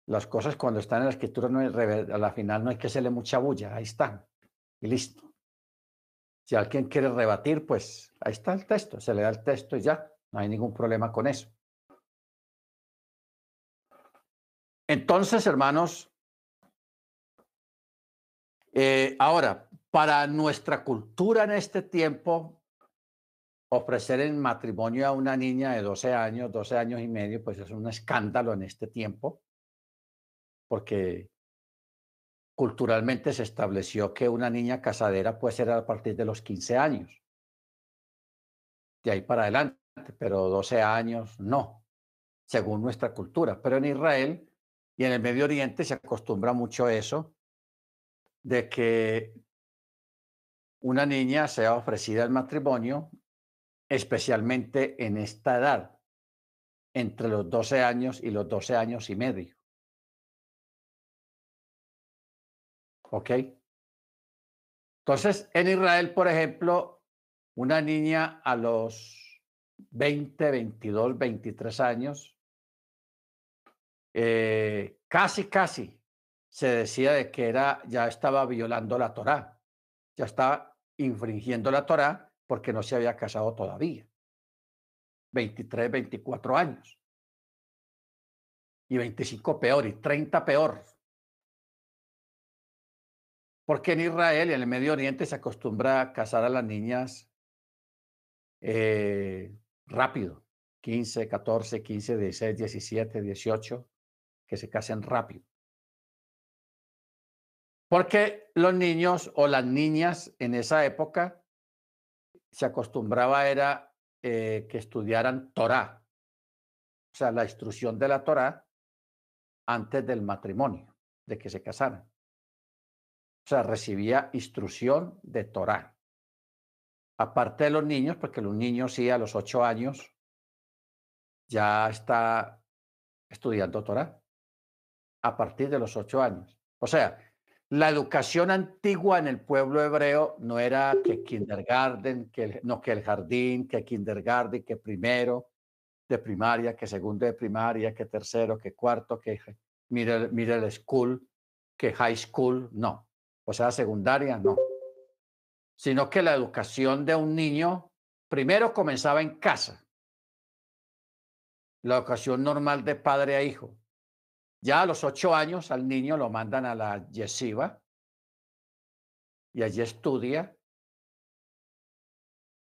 las cosas cuando están en la escritura, no a la final no hay que hacerle mucha bulla, ahí están, y listo. Si alguien quiere rebatir, pues ahí está el texto, se le da el texto y ya, no hay ningún problema con eso. Entonces, hermanos, eh, ahora, para nuestra cultura en este tiempo, ofrecer en matrimonio a una niña de 12 años, 12 años y medio, pues es un escándalo en este tiempo porque culturalmente se estableció que una niña casadera puede ser a partir de los 15 años. De ahí para adelante, pero 12 años no, según nuestra cultura. Pero en Israel y en el Medio Oriente se acostumbra mucho eso, de que una niña sea ofrecida al matrimonio, especialmente en esta edad, entre los 12 años y los 12 años y medio. ¿Ok? Entonces, en Israel, por ejemplo, una niña a los 20, 22, 23 años, eh, casi, casi se decía de que era, ya estaba violando la Torá, ya estaba infringiendo la Torá porque no se había casado todavía. 23, 24 años. Y 25 peor, y 30 peor. Porque en Israel y en el Medio Oriente se acostumbra a casar a las niñas eh, rápido, 15, 14, 15, 16, 17, 18, que se casen rápido. Porque los niños o las niñas en esa época se acostumbraba era eh, que estudiaran Torah, o sea, la instrucción de la Torah antes del matrimonio, de que se casaran. O sea, recibía instrucción de Torah. Aparte de los niños, porque los niños sí a los ocho años ya está estudiando Torah. A partir de los ocho años. O sea, La educación antigua en el pueblo hebreo no era que kindergarten, que no que el jardín, que kindergarten, que primero de primaria, que segundo de primaria, que tercero, que cuarto, que middle, middle school, que high school, no. O sea, secundaria, no. Sino que la educación de un niño primero comenzaba en casa. La educación normal de padre a hijo. Ya a los ocho años al niño lo mandan a la yeshiva y allí estudia.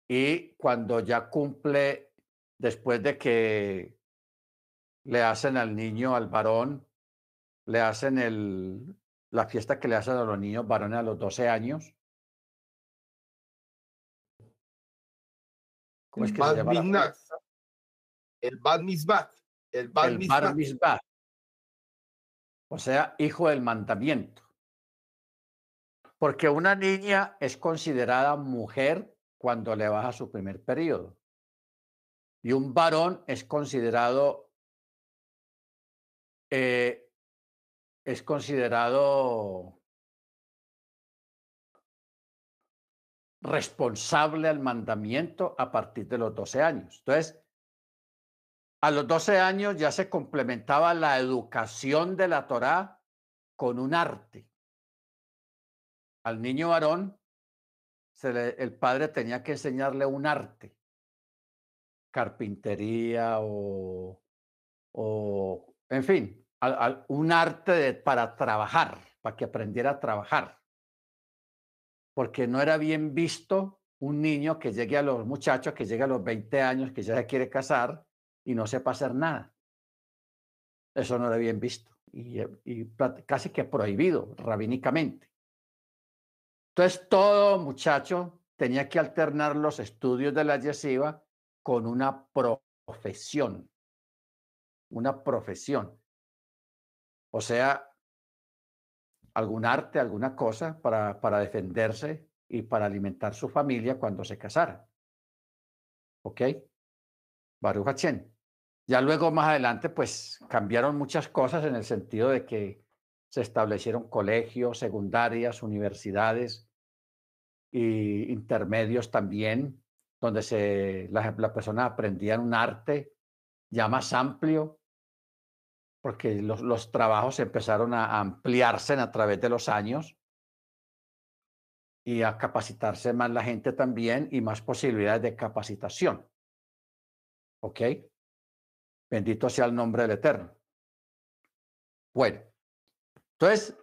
Y cuando ya cumple, después de que le hacen al niño, al varón, le hacen el, la fiesta que le hacen a los niños varones a los 12 años. ¿Cómo es que se llama? El Bad Mitzvah. El Bad o sea, hijo del mandamiento. Porque una niña es considerada mujer cuando le baja su primer periodo. Y un varón es considerado, eh, es considerado responsable al mandamiento a partir de los 12 años. Entonces, a los 12 años ya se complementaba la educación de la Torá con un arte. Al niño varón, el padre tenía que enseñarle un arte, carpintería o, o en fin, un arte para trabajar, para que aprendiera a trabajar. Porque no era bien visto un niño que llegue a los muchachos, que llegue a los 20 años, que ya se quiere casar, y no sepa hacer nada. Eso no era bien visto y, y casi que prohibido rabínicamente. Entonces, todo muchacho tenía que alternar los estudios de la yeshiva con una profesión, una profesión. O sea, algún arte, alguna cosa para, para defenderse y para alimentar su familia cuando se casara. ¿Ok? Baruch Ya luego, más adelante, pues cambiaron muchas cosas en el sentido de que se establecieron colegios, secundarias, universidades y intermedios también, donde se, las la personas aprendían un arte ya más amplio, porque los, trabajos empezaron a ampliarse a través de los años y a capacitarse más la gente también y más posibilidades de capacitación. ¿Ok? Bendito sea el nombre del Eterno. Bueno, entonces,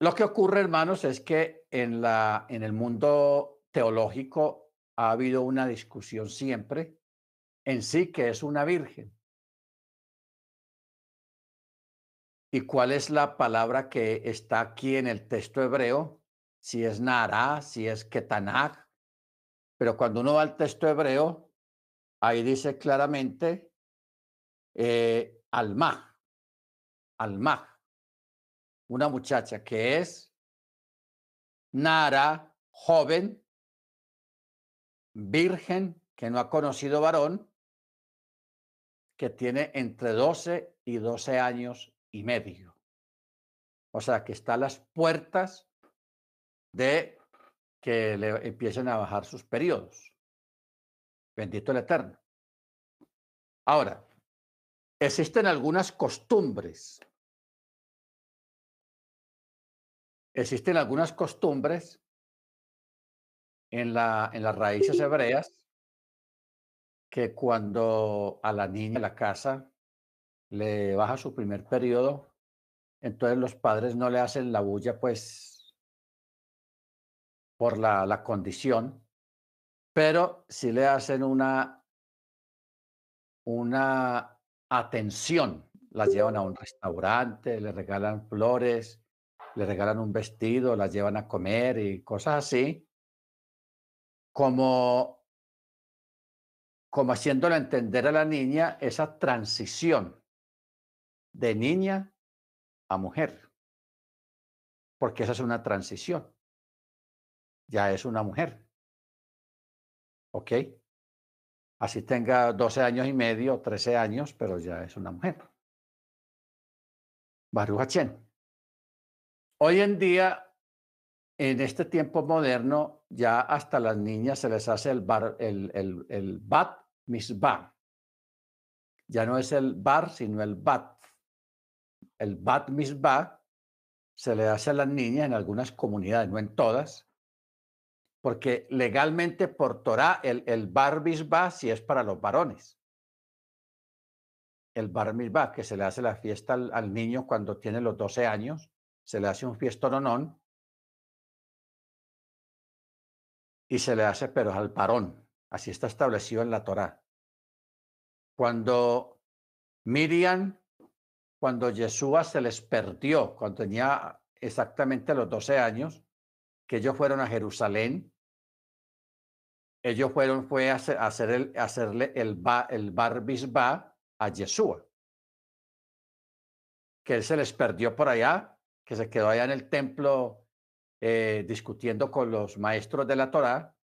lo que ocurre, hermanos, es que en, la, en el mundo teológico ha habido una discusión siempre en sí que es una virgen. ¿Y cuál es la palabra que está aquí en el texto hebreo? Si es Nara, si es Ketanach, pero cuando uno va al texto hebreo, ahí dice claramente eh, Almah, Almah, una muchacha que es Nara, joven, virgen, que no ha conocido varón, que tiene entre 12 y 12 años y medio. O sea, que está a las puertas de que le empiecen a bajar sus periodos. Bendito el Eterno. Ahora, existen algunas costumbres. Existen algunas costumbres en, la, en las raíces hebreas que cuando a la niña en la casa le baja su primer periodo, entonces los padres no le hacen la bulla, pues por la, la condición, pero si le hacen una, una atención, las llevan a un restaurante, le regalan flores, le regalan un vestido, las llevan a comer y cosas así, como, como haciéndole entender a la niña esa transición de niña a mujer, porque esa es una transición ya es una mujer. ¿Ok? Así tenga 12 años y medio, 13 años, pero ya es una mujer. Baruch Hoy en día, en este tiempo moderno, ya hasta las niñas se les hace el, bar, el, el, el bat misbah. Ya no es el bar, sino el bat. El bat misbah se le hace a las niñas en algunas comunidades, no en todas, porque legalmente por Torah el, el bar misbah sí es para los varones. El bar misbah, que se le hace la fiesta al, niño cuando tiene los 12 años, se le hace un fiestononón y se le hace, pero al varón. Así está establecido en la Torá. Cuando Miriam, cuando Yeshua se les perdió, cuando tenía exactamente los 12 años, que ellos fueron a Jerusalén, ellos fueron, fue a, hacer, el, hacerle el, el bar bisba a Yeshua, que él se les perdió por allá que se quedó allá en el templo eh, discutiendo con los maestros de la Torá,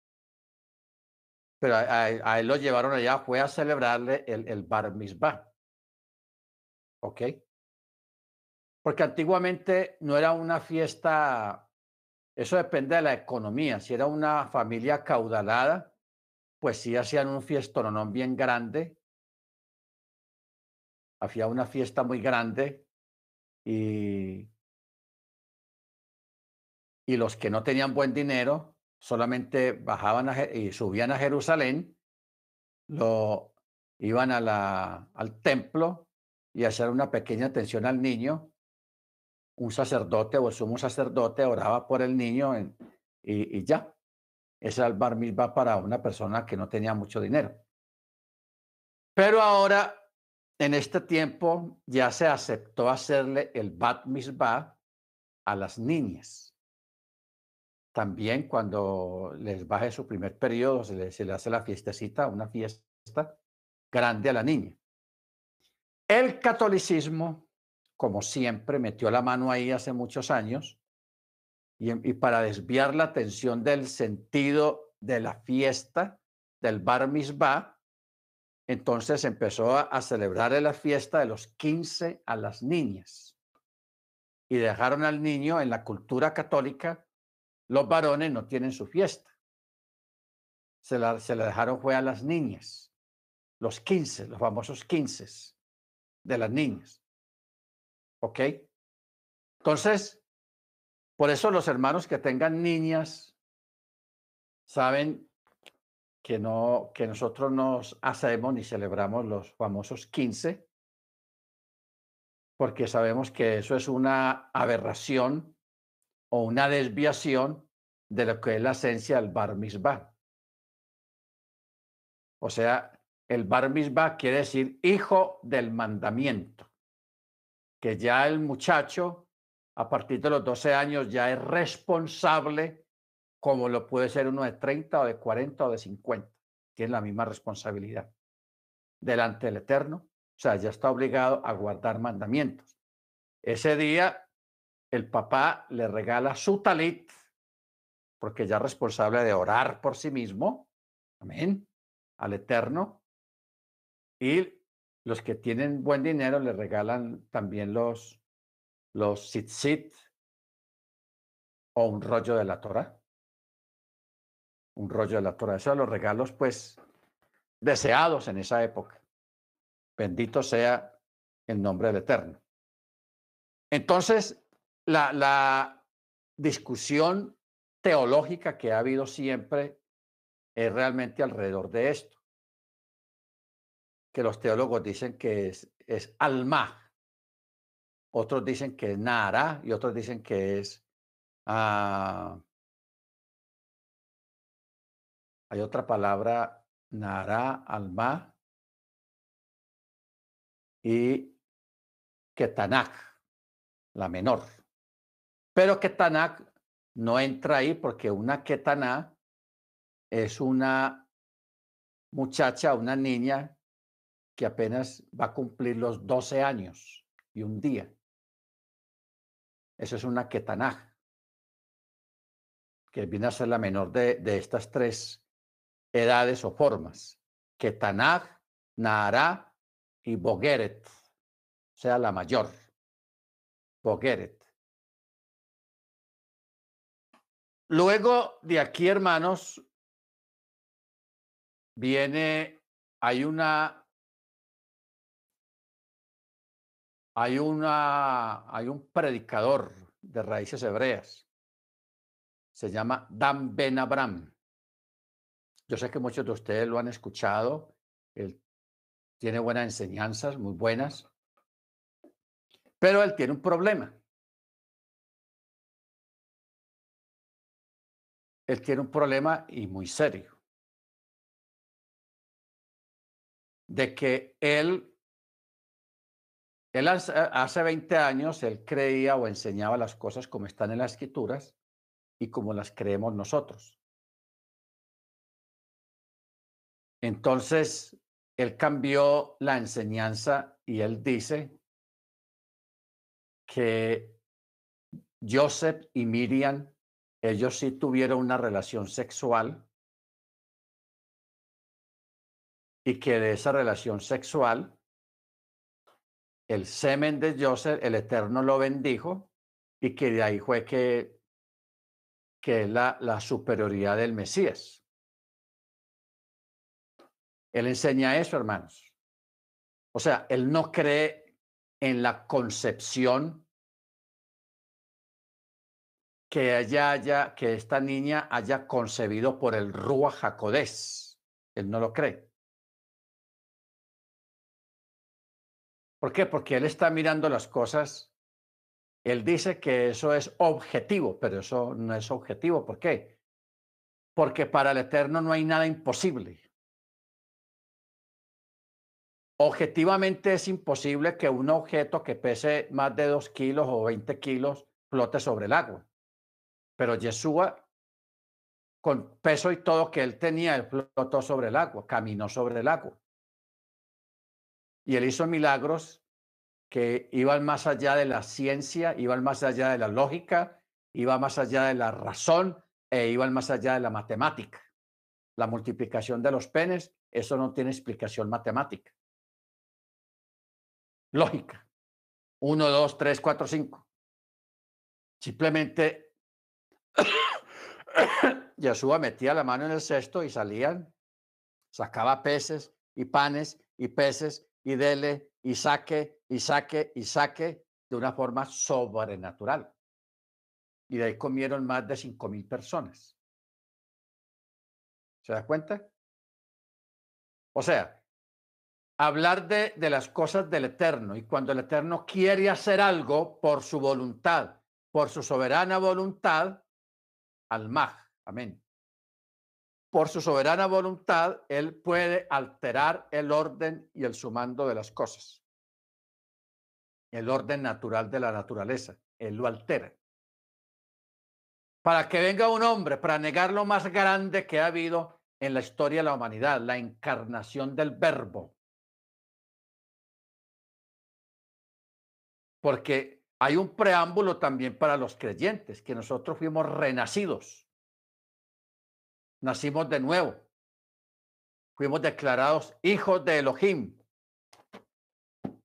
pero a, él lo llevaron allá, fue a celebrarle el, el Bar Mitzvah. ¿Ok? Porque antiguamente no era una fiesta, eso depende de la economía. Si era una familia caudalada, pues sí hacían un fiestonón bien grande. Hacía una fiesta muy grande y y los que no tenían buen dinero solamente bajaban y subían a Jerusalén, lo iban al templo y hacer una pequeña atención al niño. Un sacerdote o el sumo sacerdote oraba por el niño y, ya. Ese era el bar mitzvah para una persona que no tenía mucho dinero. Pero ahora, en este tiempo, ya se aceptó hacerle el bat mitzvah a las niñas. También cuando les baje su primer periodo, se le, hace la fiestecita, una fiesta grande a la niña. El catolicismo, como siempre, metió la mano ahí hace muchos años y, para desviar la atención del sentido de la fiesta del bar mitzvah, entonces empezó a, a celebrar la fiesta de los 15 a las niñas y dejaron al niño en la cultura católica los varones no tienen su fiesta. Se la, se la dejaron fue a las niñas, los 15, los famosos 15 de las niñas. ¿Ok? Entonces, por eso los hermanos que tengan niñas saben que no que nosotros nos hacemos ni celebramos los famosos 15 porque sabemos que eso es una aberración o una desviación de lo que es la esencia del bar mitzvah. O sea, el bar mitzvah quiere decir hijo del mandamiento, que ya el muchacho a partir de los 12 años ya es responsable como lo puede ser uno de 30 o de 40 o de 50. Tiene la misma responsabilidad delante del Eterno. O sea, ya está obligado a guardar mandamientos. Ese día el papá le regala su talit, porque ya es responsable de orar por sí mismo, amén, al Eterno. Y los que tienen buen dinero le regalan también los, los tzitzit o un rollo de la Torah. Un rollo de la Torah. Esos son los regalos, pues, deseados en esa época. Bendito sea el nombre del Eterno. Entonces, la, discusión teológica que ha habido siempre es realmente alrededor de esto. Que los teólogos dicen que es, alma, otros dicen que es nara y otros dicen que es... Ah, hay otra palabra, nara, alma y ketanach, la menor. Pero Ketaná no entra ahí porque una Ketaná es una muchacha, una niña que apenas va a cumplir los 12 años y un día. Eso es una Ketaná, que viene a ser la menor de, de estas tres edades o formas. Ketaná, Nahara y Bogeret, o sea, la mayor. Bogeret. Luego de aquí, hermanos, viene, hay una, hay una, hay un predicador de raíces hebreas. Se llama Dan Ben Abram. Yo sé que muchos de ustedes lo han escuchado. Él tiene buenas enseñanzas, muy buenas. Pero él tiene un problema. Él tiene un problema y muy serio. De que él, él hace, hace 20 años, él creía o enseñaba las cosas como están en las escrituras y como las creemos nosotros. Entonces, él cambió la enseñanza y él dice que Joseph y Miriam, ellos sí tuvieron una relación sexual y que de esa relación sexual, el semen de Joseph, el Eterno lo bendijo y que de ahí fue que, que la, la superioridad del Mesías. Él enseña eso, hermanos. O sea, él no cree en la concepción que ella haya, que esta niña haya concebido por el Rúa Jacodés. Él no lo cree. ¿Por qué? Porque él está mirando las cosas. Él dice que eso es objetivo, pero eso no es objetivo. ¿Por qué? Porque para el Eterno no hay nada imposible. Objetivamente es imposible que un objeto que pese más de dos kilos o 20 kilos flote sobre el agua. Pero Yeshua, con peso y todo que él tenía, él flotó sobre el agua, caminó sobre el agua. Y él hizo milagros que iban más allá de la ciencia, iban más allá de la lógica, iban más allá de la razón e iban más allá de la matemática. La multiplicación de los penes, eso no tiene explicación matemática lógica. Uno, dos, tres, cuatro, cinco. Simplemente Yeshua metía la mano en el cesto y salían, sacaba peces y panes y peces y dele y saque y saque y saque de una forma sobrenatural. Y de ahí comieron más de cinco mil personas. ¿Se da cuenta? O sea, hablar de, de, las cosas del Eterno. Y cuando el Eterno quiere hacer algo por su voluntad, por su soberana voluntad, al Maj, amén. Por su soberana voluntad, Él puede alterar el orden y el sumando de las cosas. El orden natural de la naturaleza. Él lo altera. Para que venga un hombre para negar lo más grande que ha habido en la historia de la humanidad, la encarnación del verbo, porque hay un preámbulo también para los creyentes, que nosotros fuimos renacidos, nacimos de nuevo, fuimos declarados hijos de Elohim,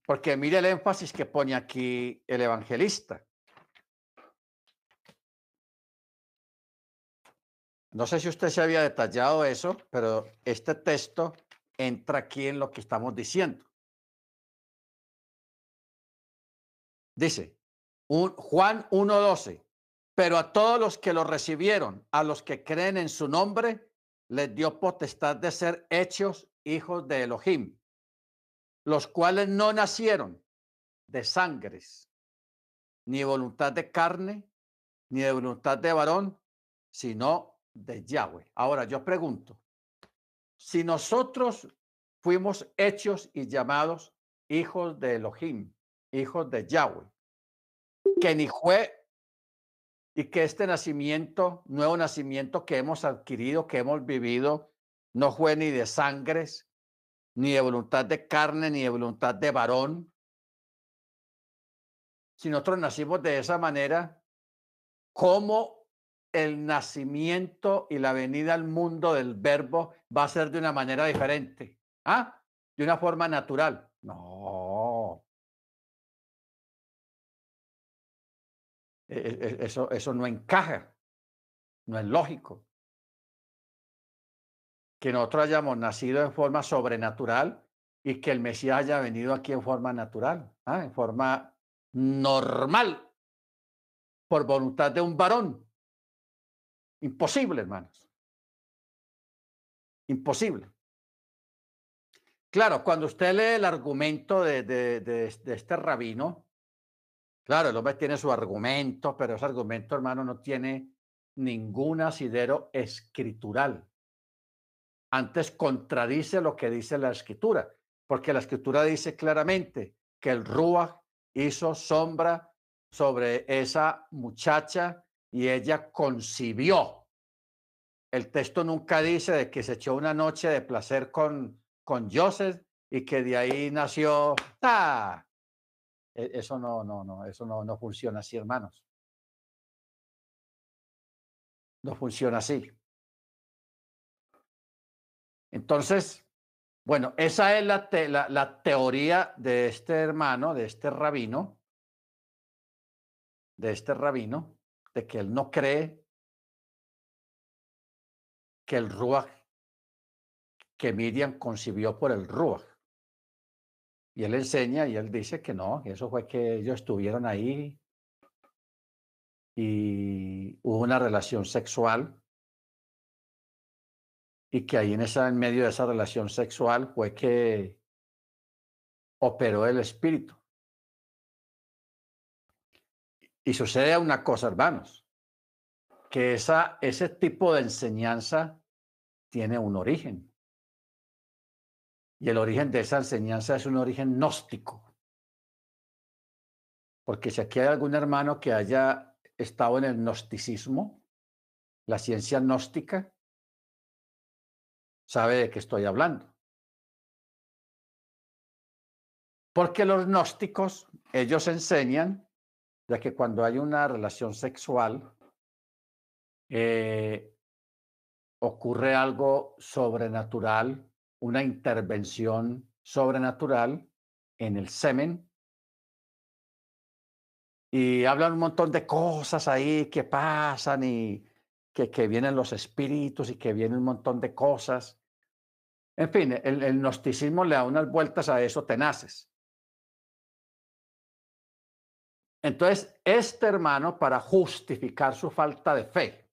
porque mire el énfasis que pone aquí el evangelista. No sé si usted se había detallado eso, pero este texto entra aquí en lo que estamos diciendo. Dice un, Juan 1.12, pero a todos los que lo recibieron, a los que creen en su nombre, les dio potestad de ser hechos hijos de Elohim, los cuales no nacieron de sangres, ni voluntad de carne, ni de voluntad de varón, sino de Yahweh. Ahora yo pregunto, si nosotros fuimos hechos y llamados hijos de Elohim, hijos de Yahweh, que ni fue y que este nacimiento, nuevo nacimiento que hemos adquirido, que hemos vivido, no fue ni de sangres, ni de voluntad de carne, ni de voluntad de varón. Si nosotros nacimos de esa manera, ¿cómo el nacimiento y la venida al mundo del verbo va a ser de una manera diferente? ¿Ah? De una forma natural. No. Eso, eso no encaja. No es lógico. Que nosotros hayamos nacido en forma sobrenatural y que el Mesías haya venido aquí en forma natural, ¿ah? en forma normal, por voluntad de un varón. Imposible, hermanos. Imposible. Claro, cuando usted lee el argumento de, de, este rabino, claro, el hombre tiene su argumento, pero ese argumento, hermano, no tiene ningún asidero escritural. Antes contradice lo que dice la escritura, porque la escritura dice claramente que el Ruach hizo sombra sobre esa muchacha y ella concibió. El texto nunca dice de que se echó una noche de placer con, con Joseph y que de ahí nació. ¡Ah! Eso no, no, no, eso no, no funciona así, hermanos. No funciona así. Entonces, bueno, esa es la, te, la, la, teoría de este hermano, de este rabino, de este rabino, de que él no cree que el Ruach, que Miriam concibió por el Ruach. Y él enseña y él dice que no, que eso fue que ellos estuvieron ahí y hubo una relación sexual y que ahí en, esa, en medio de esa relación sexual fue que operó el espíritu. Y sucede una cosa, hermanos, que esa, ese tipo de enseñanza tiene un origen. Y el origen de esa enseñanza es un origen gnóstico. Porque si aquí hay algún hermano que haya estado en el gnosticismo, la ciencia gnóstica, sabe de qué estoy hablando. Porque los gnósticos, ellos enseñan de que cuando hay una relación sexual, eh, ocurre algo sobrenatural, una intervención sobrenatural en el semen. Y hablan un montón de cosas ahí que pasan y que, que vienen los espíritus y que vienen un montón de cosas. En fin, el, el gnosticismo le da unas vueltas a eso tenaces. Entonces, este hermano, para justificar su falta de fe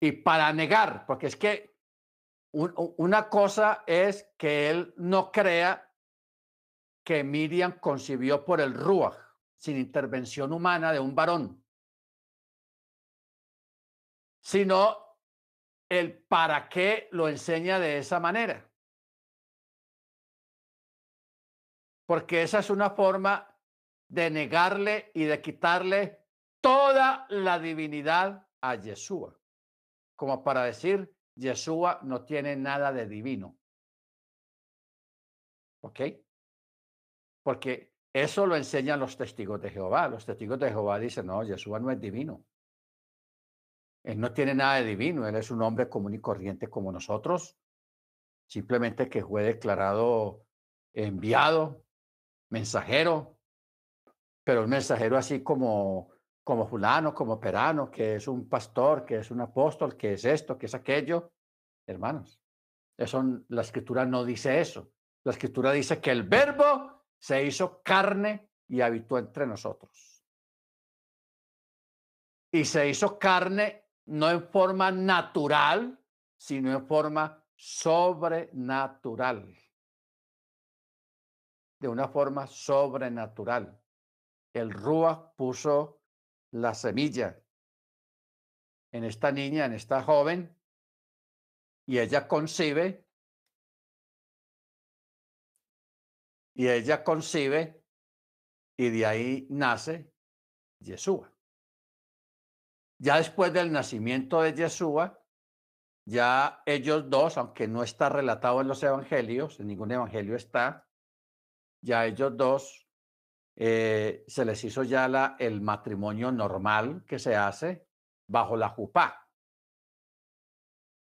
y para negar, porque es que un, una cosa es que él no crea que Miriam concibió por el Ruach, sin intervención humana de un varón, sino el para qué lo enseña de esa manera. Porque esa es una forma de negarle y de quitarle toda la divinidad a Yeshua, como para decir, Yeshua no tiene nada de divino. ¿Ok? Porque eso lo enseñan los testigos de Jehová. Los testigos de Jehová dicen, no, Yeshua no es divino. Él no tiene nada de divino, él es un hombre común y corriente como nosotros, simplemente que fue declarado enviado, mensajero, pero un mensajero así como, como fulano, como perano, que es un pastor, que es un apóstol, que es esto, que es aquello. Hermanos, eso, la escritura no dice eso. La escritura dice que el verbo se hizo carne y habitó entre nosotros. Y se hizo carne no en forma natural, sino en forma sobrenatural. De una forma sobrenatural. El Rúa puso la semilla en esta niña, en esta joven, y ella concibe, y ella concibe, y de ahí nace Yeshua. Ya después del nacimiento de Yeshua, ya ellos dos, aunque no está relatado en los evangelios, en ningún evangelio está, ya ellos dos eh, se les hizo ya el matrimonio normal que se hace bajo la jupá.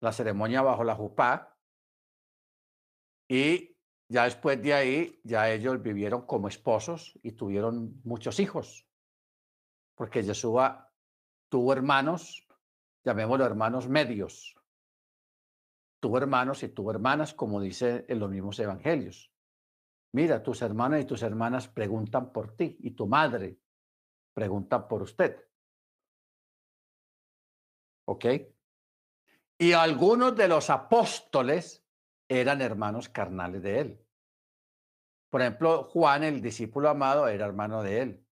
La ceremonia bajo la jupá. Y ya después de ahí, ya ellos vivieron como esposos y tuvieron muchos hijos. Porque Yeshua tuvo hermanos, llamémoslo hermanos medios. Tuvo hermanos y tuvo hermanas, como dice en los mismos evangelios. Mira, tus hermanos y tus hermanas preguntan por ti y tu madre pregunta por usted. ¿Ok? Y algunos de los apóstoles eran hermanos carnales de él. Por ejemplo, Juan, el discípulo amado, era hermano de él.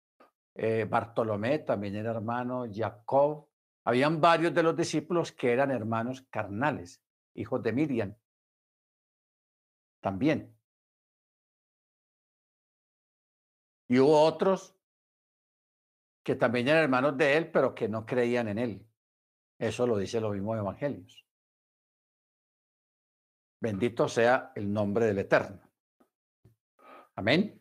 Eh, Bartolomé también era hermano, Jacob. Habían varios de los discípulos que eran hermanos carnales, hijos de Miriam. También. Y hubo otros que también eran hermanos de él, pero que no creían en él. Eso lo dice los mismos evangelios. Bendito sea el nombre del Eterno. Amén.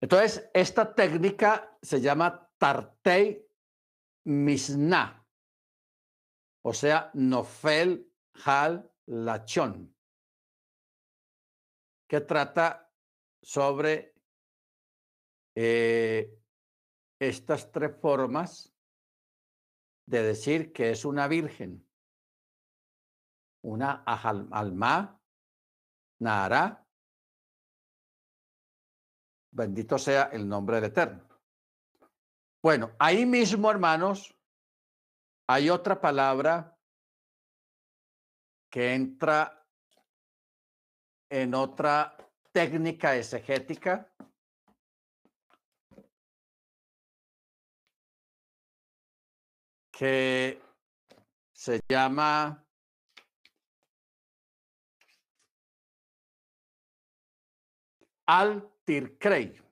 Entonces, esta técnica se llama Tartei Misna, o sea, Nofel Hal Lachon, que trata sobre eh, estas tres formas de decir que es una virgen. Una alma, Nahara. Bendito sea el nombre del Eterno. Bueno, ahí mismo, hermanos, hay otra palabra que entra en otra técnica exegética que se llama Al-Tirkrei.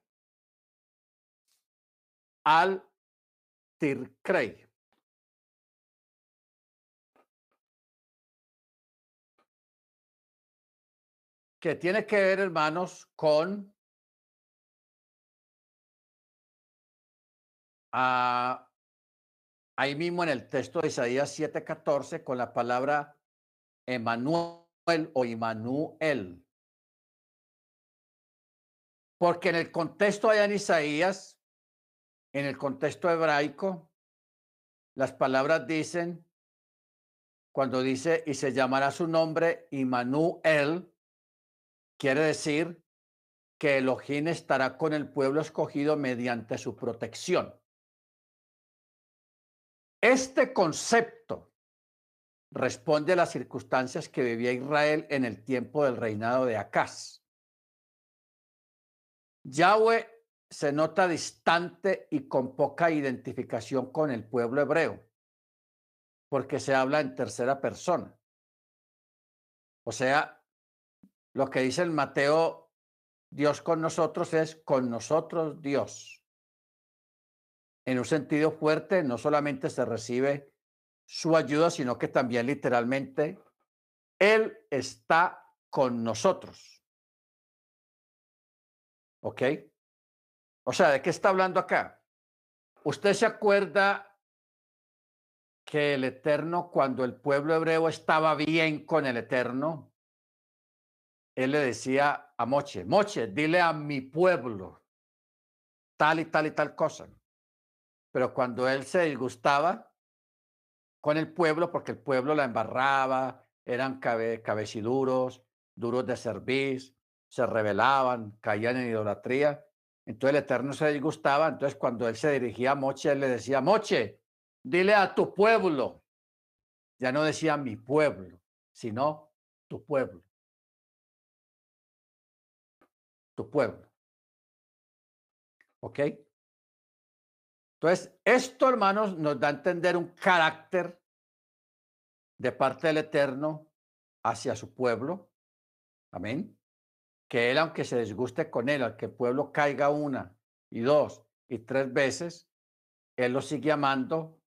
Al-Tirkrei. Que tiene que ver, hermanos, con a ahí mismo en el texto de Isaías 7:14 con la palabra Emanuel o Immanuel. Porque en el contexto allá en Isaías, en el contexto hebraico, las palabras dicen, cuando dice, y se llamará su nombre Immanuel, quiere decir que Elohim estará con el pueblo escogido mediante su protección. Este concepto responde a las circunstancias que vivía Israel en el tiempo del reinado de Acaz. Yahweh se nota distante y con poca identificación con el pueblo hebreo, porque se habla en tercera persona. O sea, lo que dice el Mateo, Dios con nosotros es con nosotros Dios en un sentido fuerte, no solamente se recibe su ayuda, sino que también literalmente Él está con nosotros. ¿Ok? O sea, ¿de qué está hablando acá? ¿Usted se acuerda que el Eterno, cuando el pueblo hebreo estaba bien con el Eterno, Él le decía a Moche, Moche, dile a mi pueblo tal y tal y tal cosa. Pero cuando él se disgustaba con el pueblo, porque el pueblo la embarraba, eran cabe, cabeciduros, duros de servir, se rebelaban, caían en idolatría. Entonces el Eterno se disgustaba. Entonces cuando él se dirigía a Moche, él le decía, Moche, dile a tu pueblo. Ya no decía mi pueblo, sino tu pueblo. Tu pueblo. ¿Ok? Entonces, esto, hermanos, nos da a entender un carácter de parte del Eterno hacia su pueblo. Amén. Que él, aunque se disguste con él, al que el pueblo caiga una y dos y tres veces, él lo sigue amando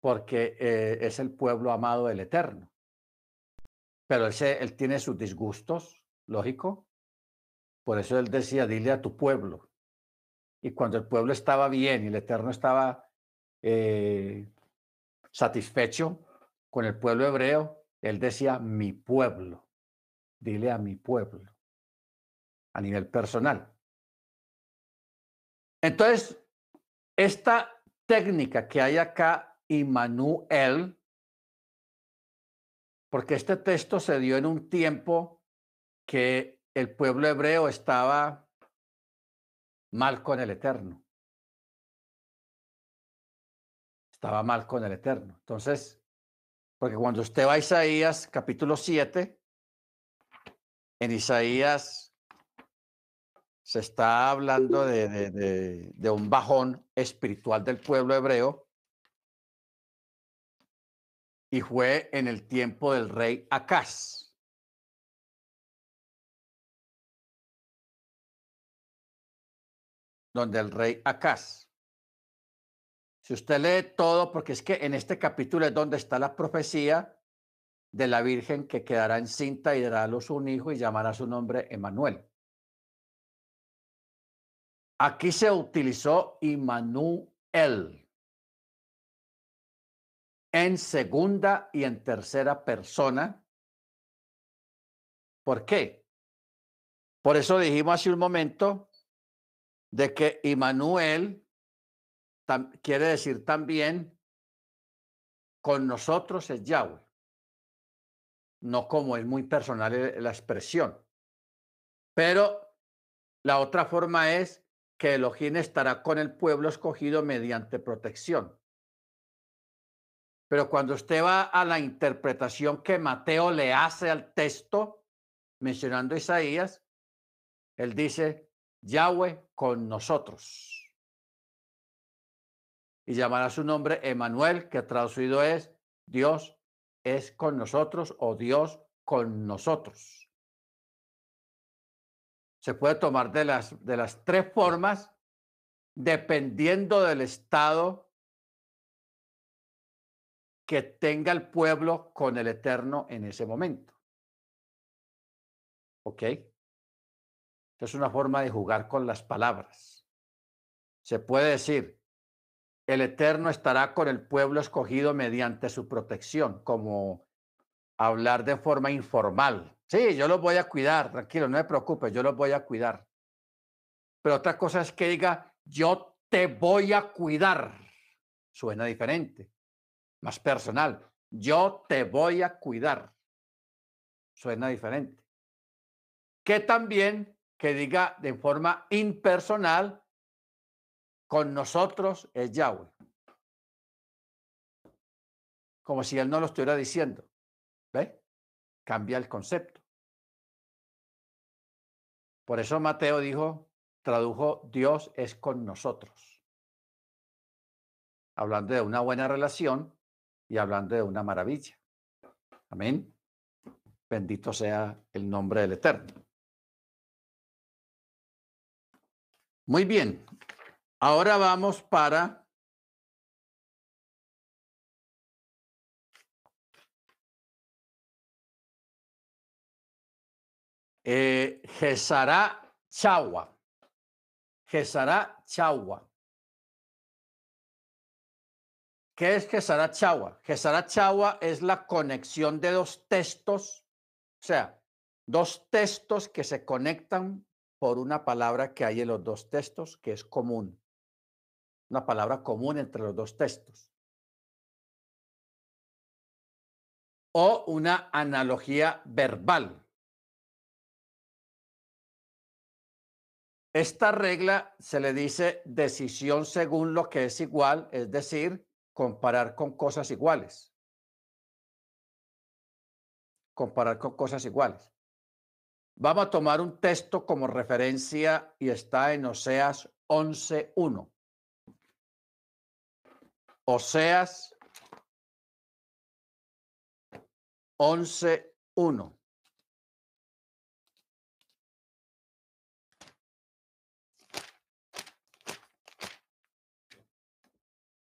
porque eh, es el pueblo amado del Eterno. Pero él, él tiene sus disgustos, lógico. Por eso él decía, dile a tu pueblo, y cuando el pueblo estaba bien y el Eterno estaba eh, satisfecho con el pueblo hebreo, él decía, mi pueblo, dile a mi pueblo, a nivel personal. Entonces, esta técnica que hay acá, Immanuel, porque este texto se dio en un tiempo que el pueblo hebreo estaba mal con el Eterno. Estaba mal con el Eterno. Entonces, porque cuando usted va a Isaías capítulo 7, en Isaías se está hablando de, de, un bajón espiritual del pueblo hebreo y fue en el tiempo del rey Acaz. Donde el rey Acaz. Si usted lee todo, porque es que en este capítulo es donde está la profecía de la Virgen que quedará encinta y dará a luz un hijo y llamará su nombre Emanuel. Aquí se utilizó Immanuel en segunda y en tercera persona. ¿Por qué? Por eso dijimos hace un momento de que Immanuel quiere decir también con nosotros es Yahweh, no como es muy personal eh, la expresión. Pero la otra forma es que Elohim estará con el pueblo escogido mediante protección. Pero cuando usted va a la interpretación que Mateo le hace al texto, mencionando Isaías, él dice, Yahweh con nosotros. Y llamará su nombre Emanuel, que traducido es Dios es con nosotros o Dios con nosotros se puede tomar de las, de las tres formas dependiendo del estado que tenga el pueblo con el Eterno en ese momento. ¿Ok? Es una forma de jugar con las palabras. Se puede decir, el Eterno estará con el pueblo escogido mediante su protección, como hablar de forma informal. Sí, yo los voy a cuidar, tranquilo, no me preocupes, yo los voy a cuidar. Pero otra cosa es que diga, yo te voy a cuidar. Suena diferente, más personal. Yo te voy a cuidar. Suena diferente. Que también que diga de forma impersonal, con nosotros es Yahweh. Como si él no lo estuviera diciendo. ¿Ve? cambia el concepto. Por eso Mateo dijo, tradujo, Dios es con nosotros. Hablando de una buena relación y hablando de una maravilla. Amén. Bendito sea el nombre del Eterno. Muy bien. Ahora vamos para Eh, Gesará Chagua. Gesará Chagua. ¿Qué es Gesará Chagua? Gesará Chagua es la conexión de dos textos, o sea, dos textos que se conectan por una palabra que hay en los dos textos que es común. Una palabra común entre los dos textos. O una analogía verbal. Esta regla se le dice decisión según lo que es igual, es decir, comparar con cosas iguales. Comparar con cosas iguales. Vamos a tomar un texto como referencia y está en Oseas 11.1. Oseas 11.1.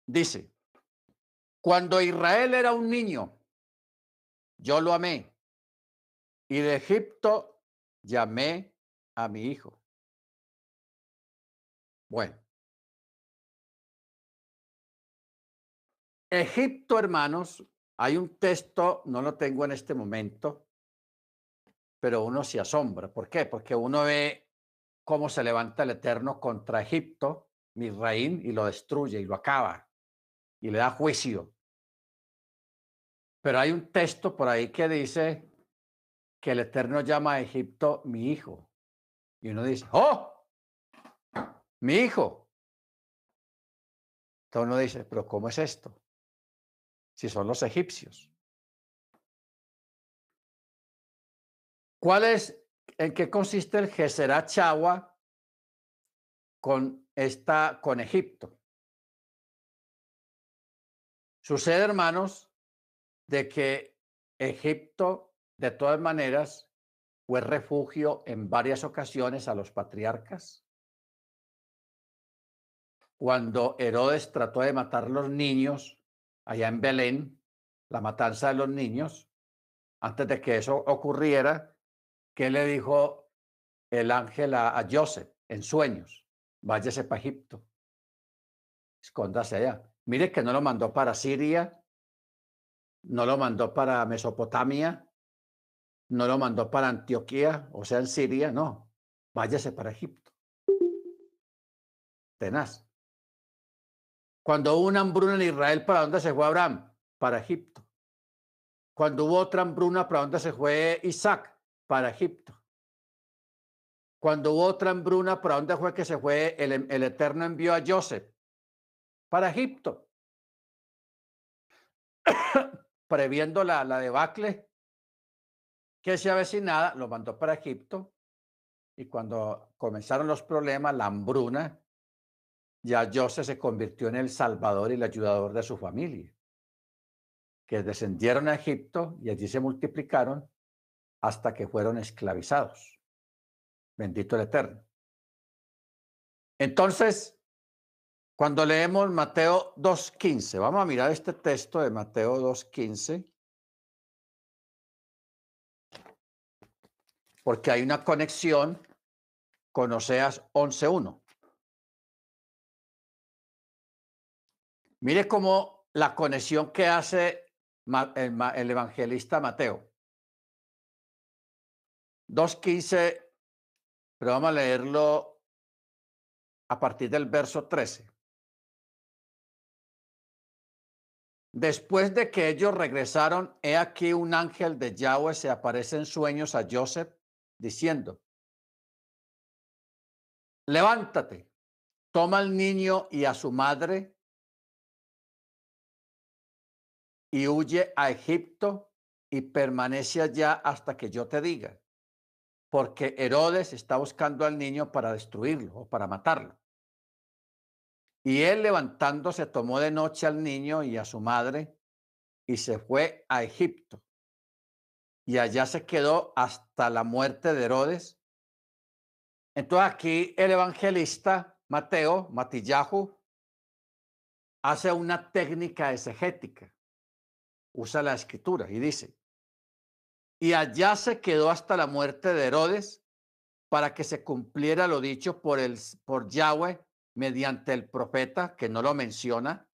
Dice, cuando Israel era un niño, yo lo amé y de Egipto llamé a mi hijo. Bueno. Egipto, hermanos, hay un texto, no lo tengo en este momento, pero uno se asombra. ¿Por qué? Porque uno ve cómo se levanta el Eterno contra Egipto Misraín, y lo destruye y lo acaba y le da juicio. Pero hay un texto por ahí que dice que el Eterno llama a Egipto mi hijo. Y uno dice, ¡oh! Mi hijo. Entonces uno dice, pero ¿cómo es esto? Si son los egipcios. ¿Cuál es, en qué consiste el Geserá Chagua con, esta, con Egipto? Sucede, hermanos, de que Egipto, de todas maneras, fue refugio en varias ocasiones a los patriarcas. Cuando Herodes trató de matar los niños allá en Belén, la matanza de los niños, antes de que eso ocurriera, ¿qué le dijo el ángel a, a Joseph en sueños? Váyase para Egipto, escóndase allá. Mire que no lo mandó para Siria, no lo mandó para Mesopotamia, no lo mandó para Antioquía, o sea, en Siria, no. Váyase para Egipto. Tenaz. Cuando hubo una hambruna en Israel, ¿para dónde se fue Abraham? Para Egipto. Cuando hubo otra hambruna, ¿para dónde se fue Isaac? Para Egipto. Cuando hubo otra hambruna, ¿para dónde fue que se fue el, el Eterno envió a Joseph? Para Egipto. Previendo la, la debacle que se avecinaba, lo mandó para Egipto. Y cuando comenzaron los problemas, la hambruna, ya Joseph se convirtió en el salvador y el ayudador de su familia, que descendieron a Egipto y allí se multiplicaron hasta que fueron esclavizados. Bendito el Eterno. Entonces, cuando leemos Mateo 2.15, vamos a mirar este texto de Mateo 2.15, porque hay una conexión con Oseas 11.1. Mire cómo la conexión que hace el, evangelista Mateo. 2.15, pero vamos a leerlo a partir del verso 13. Después de que ellos regresaron, he aquí un ángel de Yahweh se aparece en sueños a Joseph diciendo, levántate, toma al niño y a su madre y huye a Egipto y permanece allá hasta que yo te diga, porque Herodes está buscando al niño para destruirlo o para matarlo. Y él levantándose tomó de noche al niño y a su madre y se fue a Egipto. Y allá se quedó hasta la muerte de Herodes. Entonces aquí el evangelista Mateo, Matillahu, hace una técnica exegética. Usa la escritura y dice, y allá se quedó hasta la muerte de Herodes para que se cumpliera lo dicho por, el, por Yahweh mediante el profeta, que no lo menciona,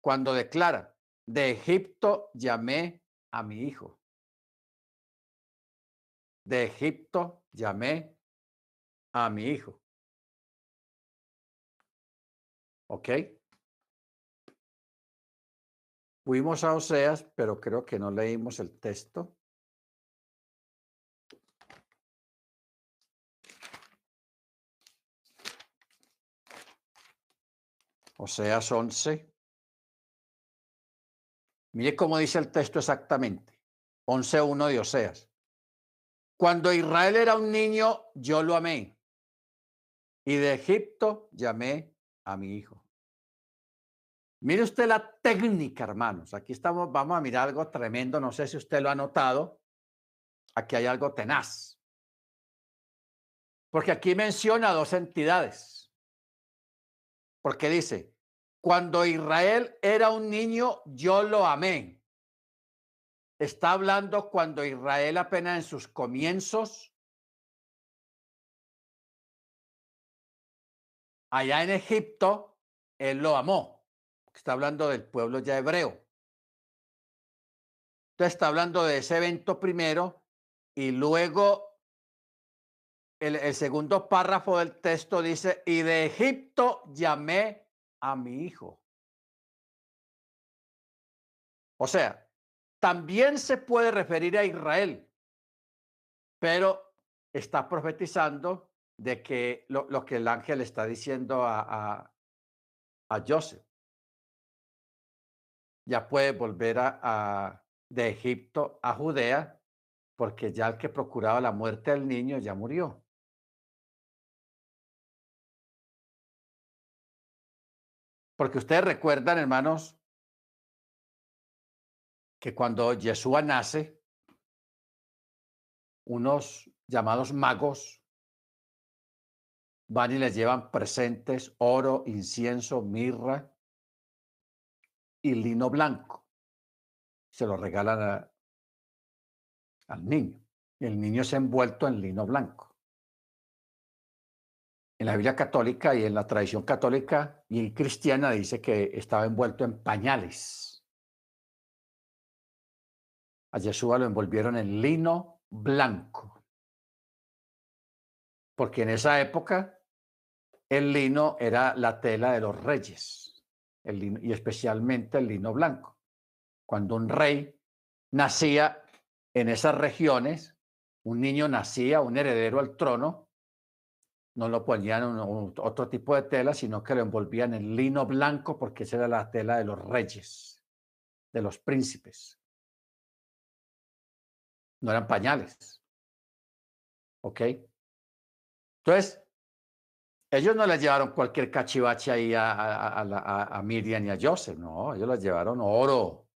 cuando declara, de Egipto llamé a mi hijo. De Egipto llamé a mi hijo. ¿Ok? Fuimos a Oseas, pero creo que no leímos el texto. Oseas 11. Mire cómo dice el texto exactamente. 11.1 de Oseas. Cuando Israel era un niño, yo lo amé. Y de Egipto llamé a mi hijo. Mire usted la técnica, hermanos. Aquí estamos, vamos a mirar algo tremendo. No sé si usted lo ha notado. Aquí hay algo tenaz. Porque aquí menciona dos entidades. Porque dice, cuando Israel era un niño, yo lo amé. Está hablando cuando Israel apenas en sus comienzos, allá en Egipto, él lo amó. Está hablando del pueblo ya hebreo. Entonces está hablando de ese evento primero y luego el, el segundo párrafo del texto dice, y de Egipto llamé a mi hijo. O sea, también se puede referir a Israel, pero está profetizando de que lo, que el ángel está diciendo a, a, a Joseph. Ya puede volver a, de Egipto a Judea, porque ya el que procuraba la muerte del niño ya murió. Porque ustedes recuerdan, hermanos, que cuando Yeshua nace, unos llamados magos van y les llevan presentes, oro, incienso, mirra y lino blanco. Se lo regalan a, al niño. Y el niño es envuelto en lino blanco. En la Biblia católica y en la tradición católica y cristiana dice que estaba envuelto en pañales. A Yeshua lo envolvieron en lino blanco. Porque en esa época el lino era la tela de los reyes, el lino, y especialmente el lino blanco. Cuando un rey nacía en esas regiones, un niño nacía, un heredero al trono, no lo ponían en otro tipo de tela, sino que lo envolvían en lino blanco porque esa era la tela de los reyes, de los príncipes. No eran pañales. ¿Ok? Entonces, ellos no les llevaron cualquier cachivache ahí a, Miriam y a Joseph, no, ellos les llevaron oro,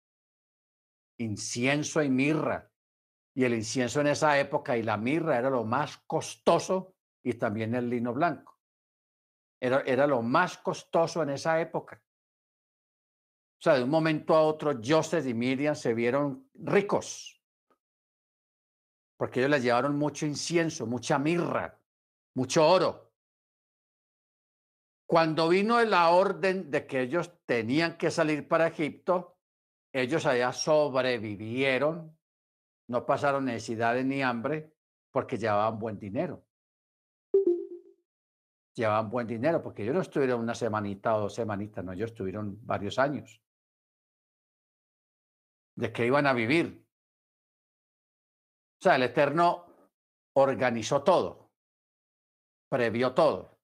incienso y mirra. Y el incienso en esa época y la mirra era lo más costoso y también el lino blanco. Era, era lo más costoso en esa época. O sea, de un momento a otro, Joseph y Miriam se vieron ricos, porque ellos les llevaron mucho incienso, mucha mirra, mucho oro. Cuando vino la orden de que ellos tenían que salir para Egipto, ellos allá sobrevivieron no pasaron necesidades ni hambre porque llevaban buen dinero. Llevaban buen dinero porque ellos no estuvieron una semanita o dos semanitas, no, ellos estuvieron varios años. ¿De qué iban a vivir? O sea, el Eterno organizó todo, previó todo.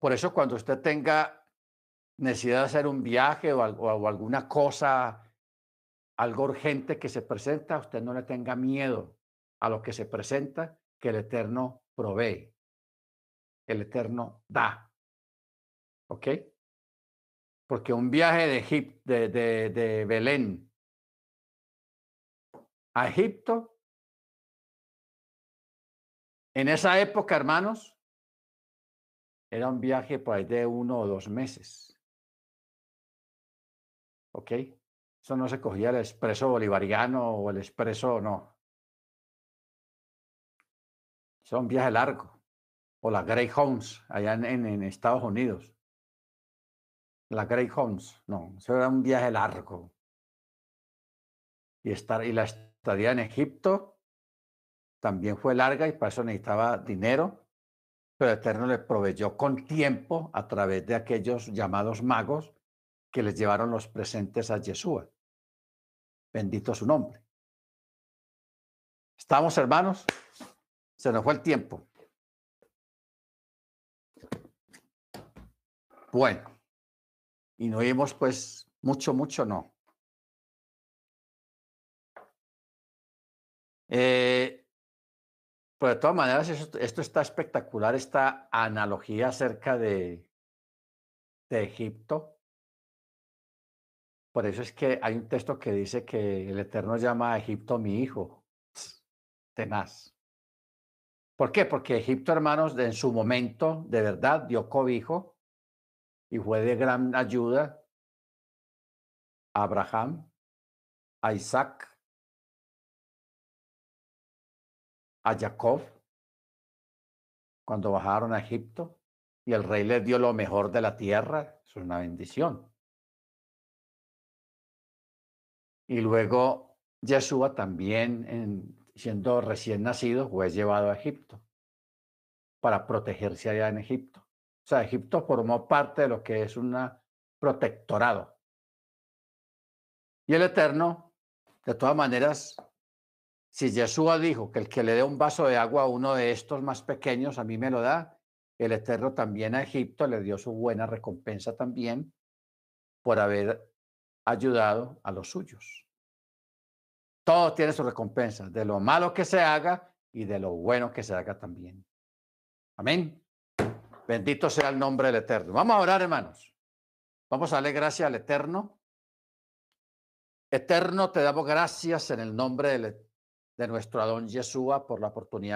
Por eso cuando usted tenga necesidad de hacer un viaje o, o alguna cosa algo urgente que se presenta, usted no le tenga miedo a lo que se presenta, que el Eterno provee. El Eterno da. ¿Ok? Porque un viaje de, Egip de, de, de Belén a Egipto, en esa época, hermanos, era un viaje pues, de uno o dos meses. ¿Ok? Eso no se cogía el expreso bolivariano o el expreso, no. Eso un viaje largo. O la Greyhounds, allá en, Estados Unidos. La Greyhounds, no, eso era un viaje largo. Y, estar, y la estadía en Egipto también fue larga y para eso necesitaba dinero, pero el Eterno le proveyó con tiempo a través de aquellos llamados magos que les llevaron los presentes a Yeshua. Bendito su nombre. ¿Estamos, hermanos? Se nos fue el tiempo. Bueno, y no oímos pues mucho, mucho, no. Eh, pero de todas maneras, esto, esto, está espectacular, esta analogía acerca de, de Egipto. Por eso es que hay un texto que dice que el Eterno llama a Egipto mi hijo, tenaz. ¿Por qué? Porque Egipto, hermanos, en su momento, de verdad, dio cobijo y fue de gran ayuda a Abraham, a Isaac, a Jacob, cuando bajaron a Egipto y el rey les dio lo mejor de la tierra. Es una bendición. Y luego Yeshua también en, siendo recién nacido, fue llevado a Egipto para protegerse allá en Egipto. O sea, Egipto formó parte de lo que es un protectorado. Y el Eterno, de todas maneras, si Yeshua dijo que el que le dé un vaso de agua a uno de estos más pequeños, a mí me lo da, el Eterno también a Egipto le dio su buena recompensa también por haber ayudado a los suyos. Todo tiene su recompensa, de lo malo que se haga y de lo bueno que se haga también. Amén. Bendito sea el nombre del Eterno. Vamos a orar, hermanos. Vamos a darle gracias al Eterno. Eterno, te damos gracias en el nombre de, nuestro Adón Yeshua por la oportunidad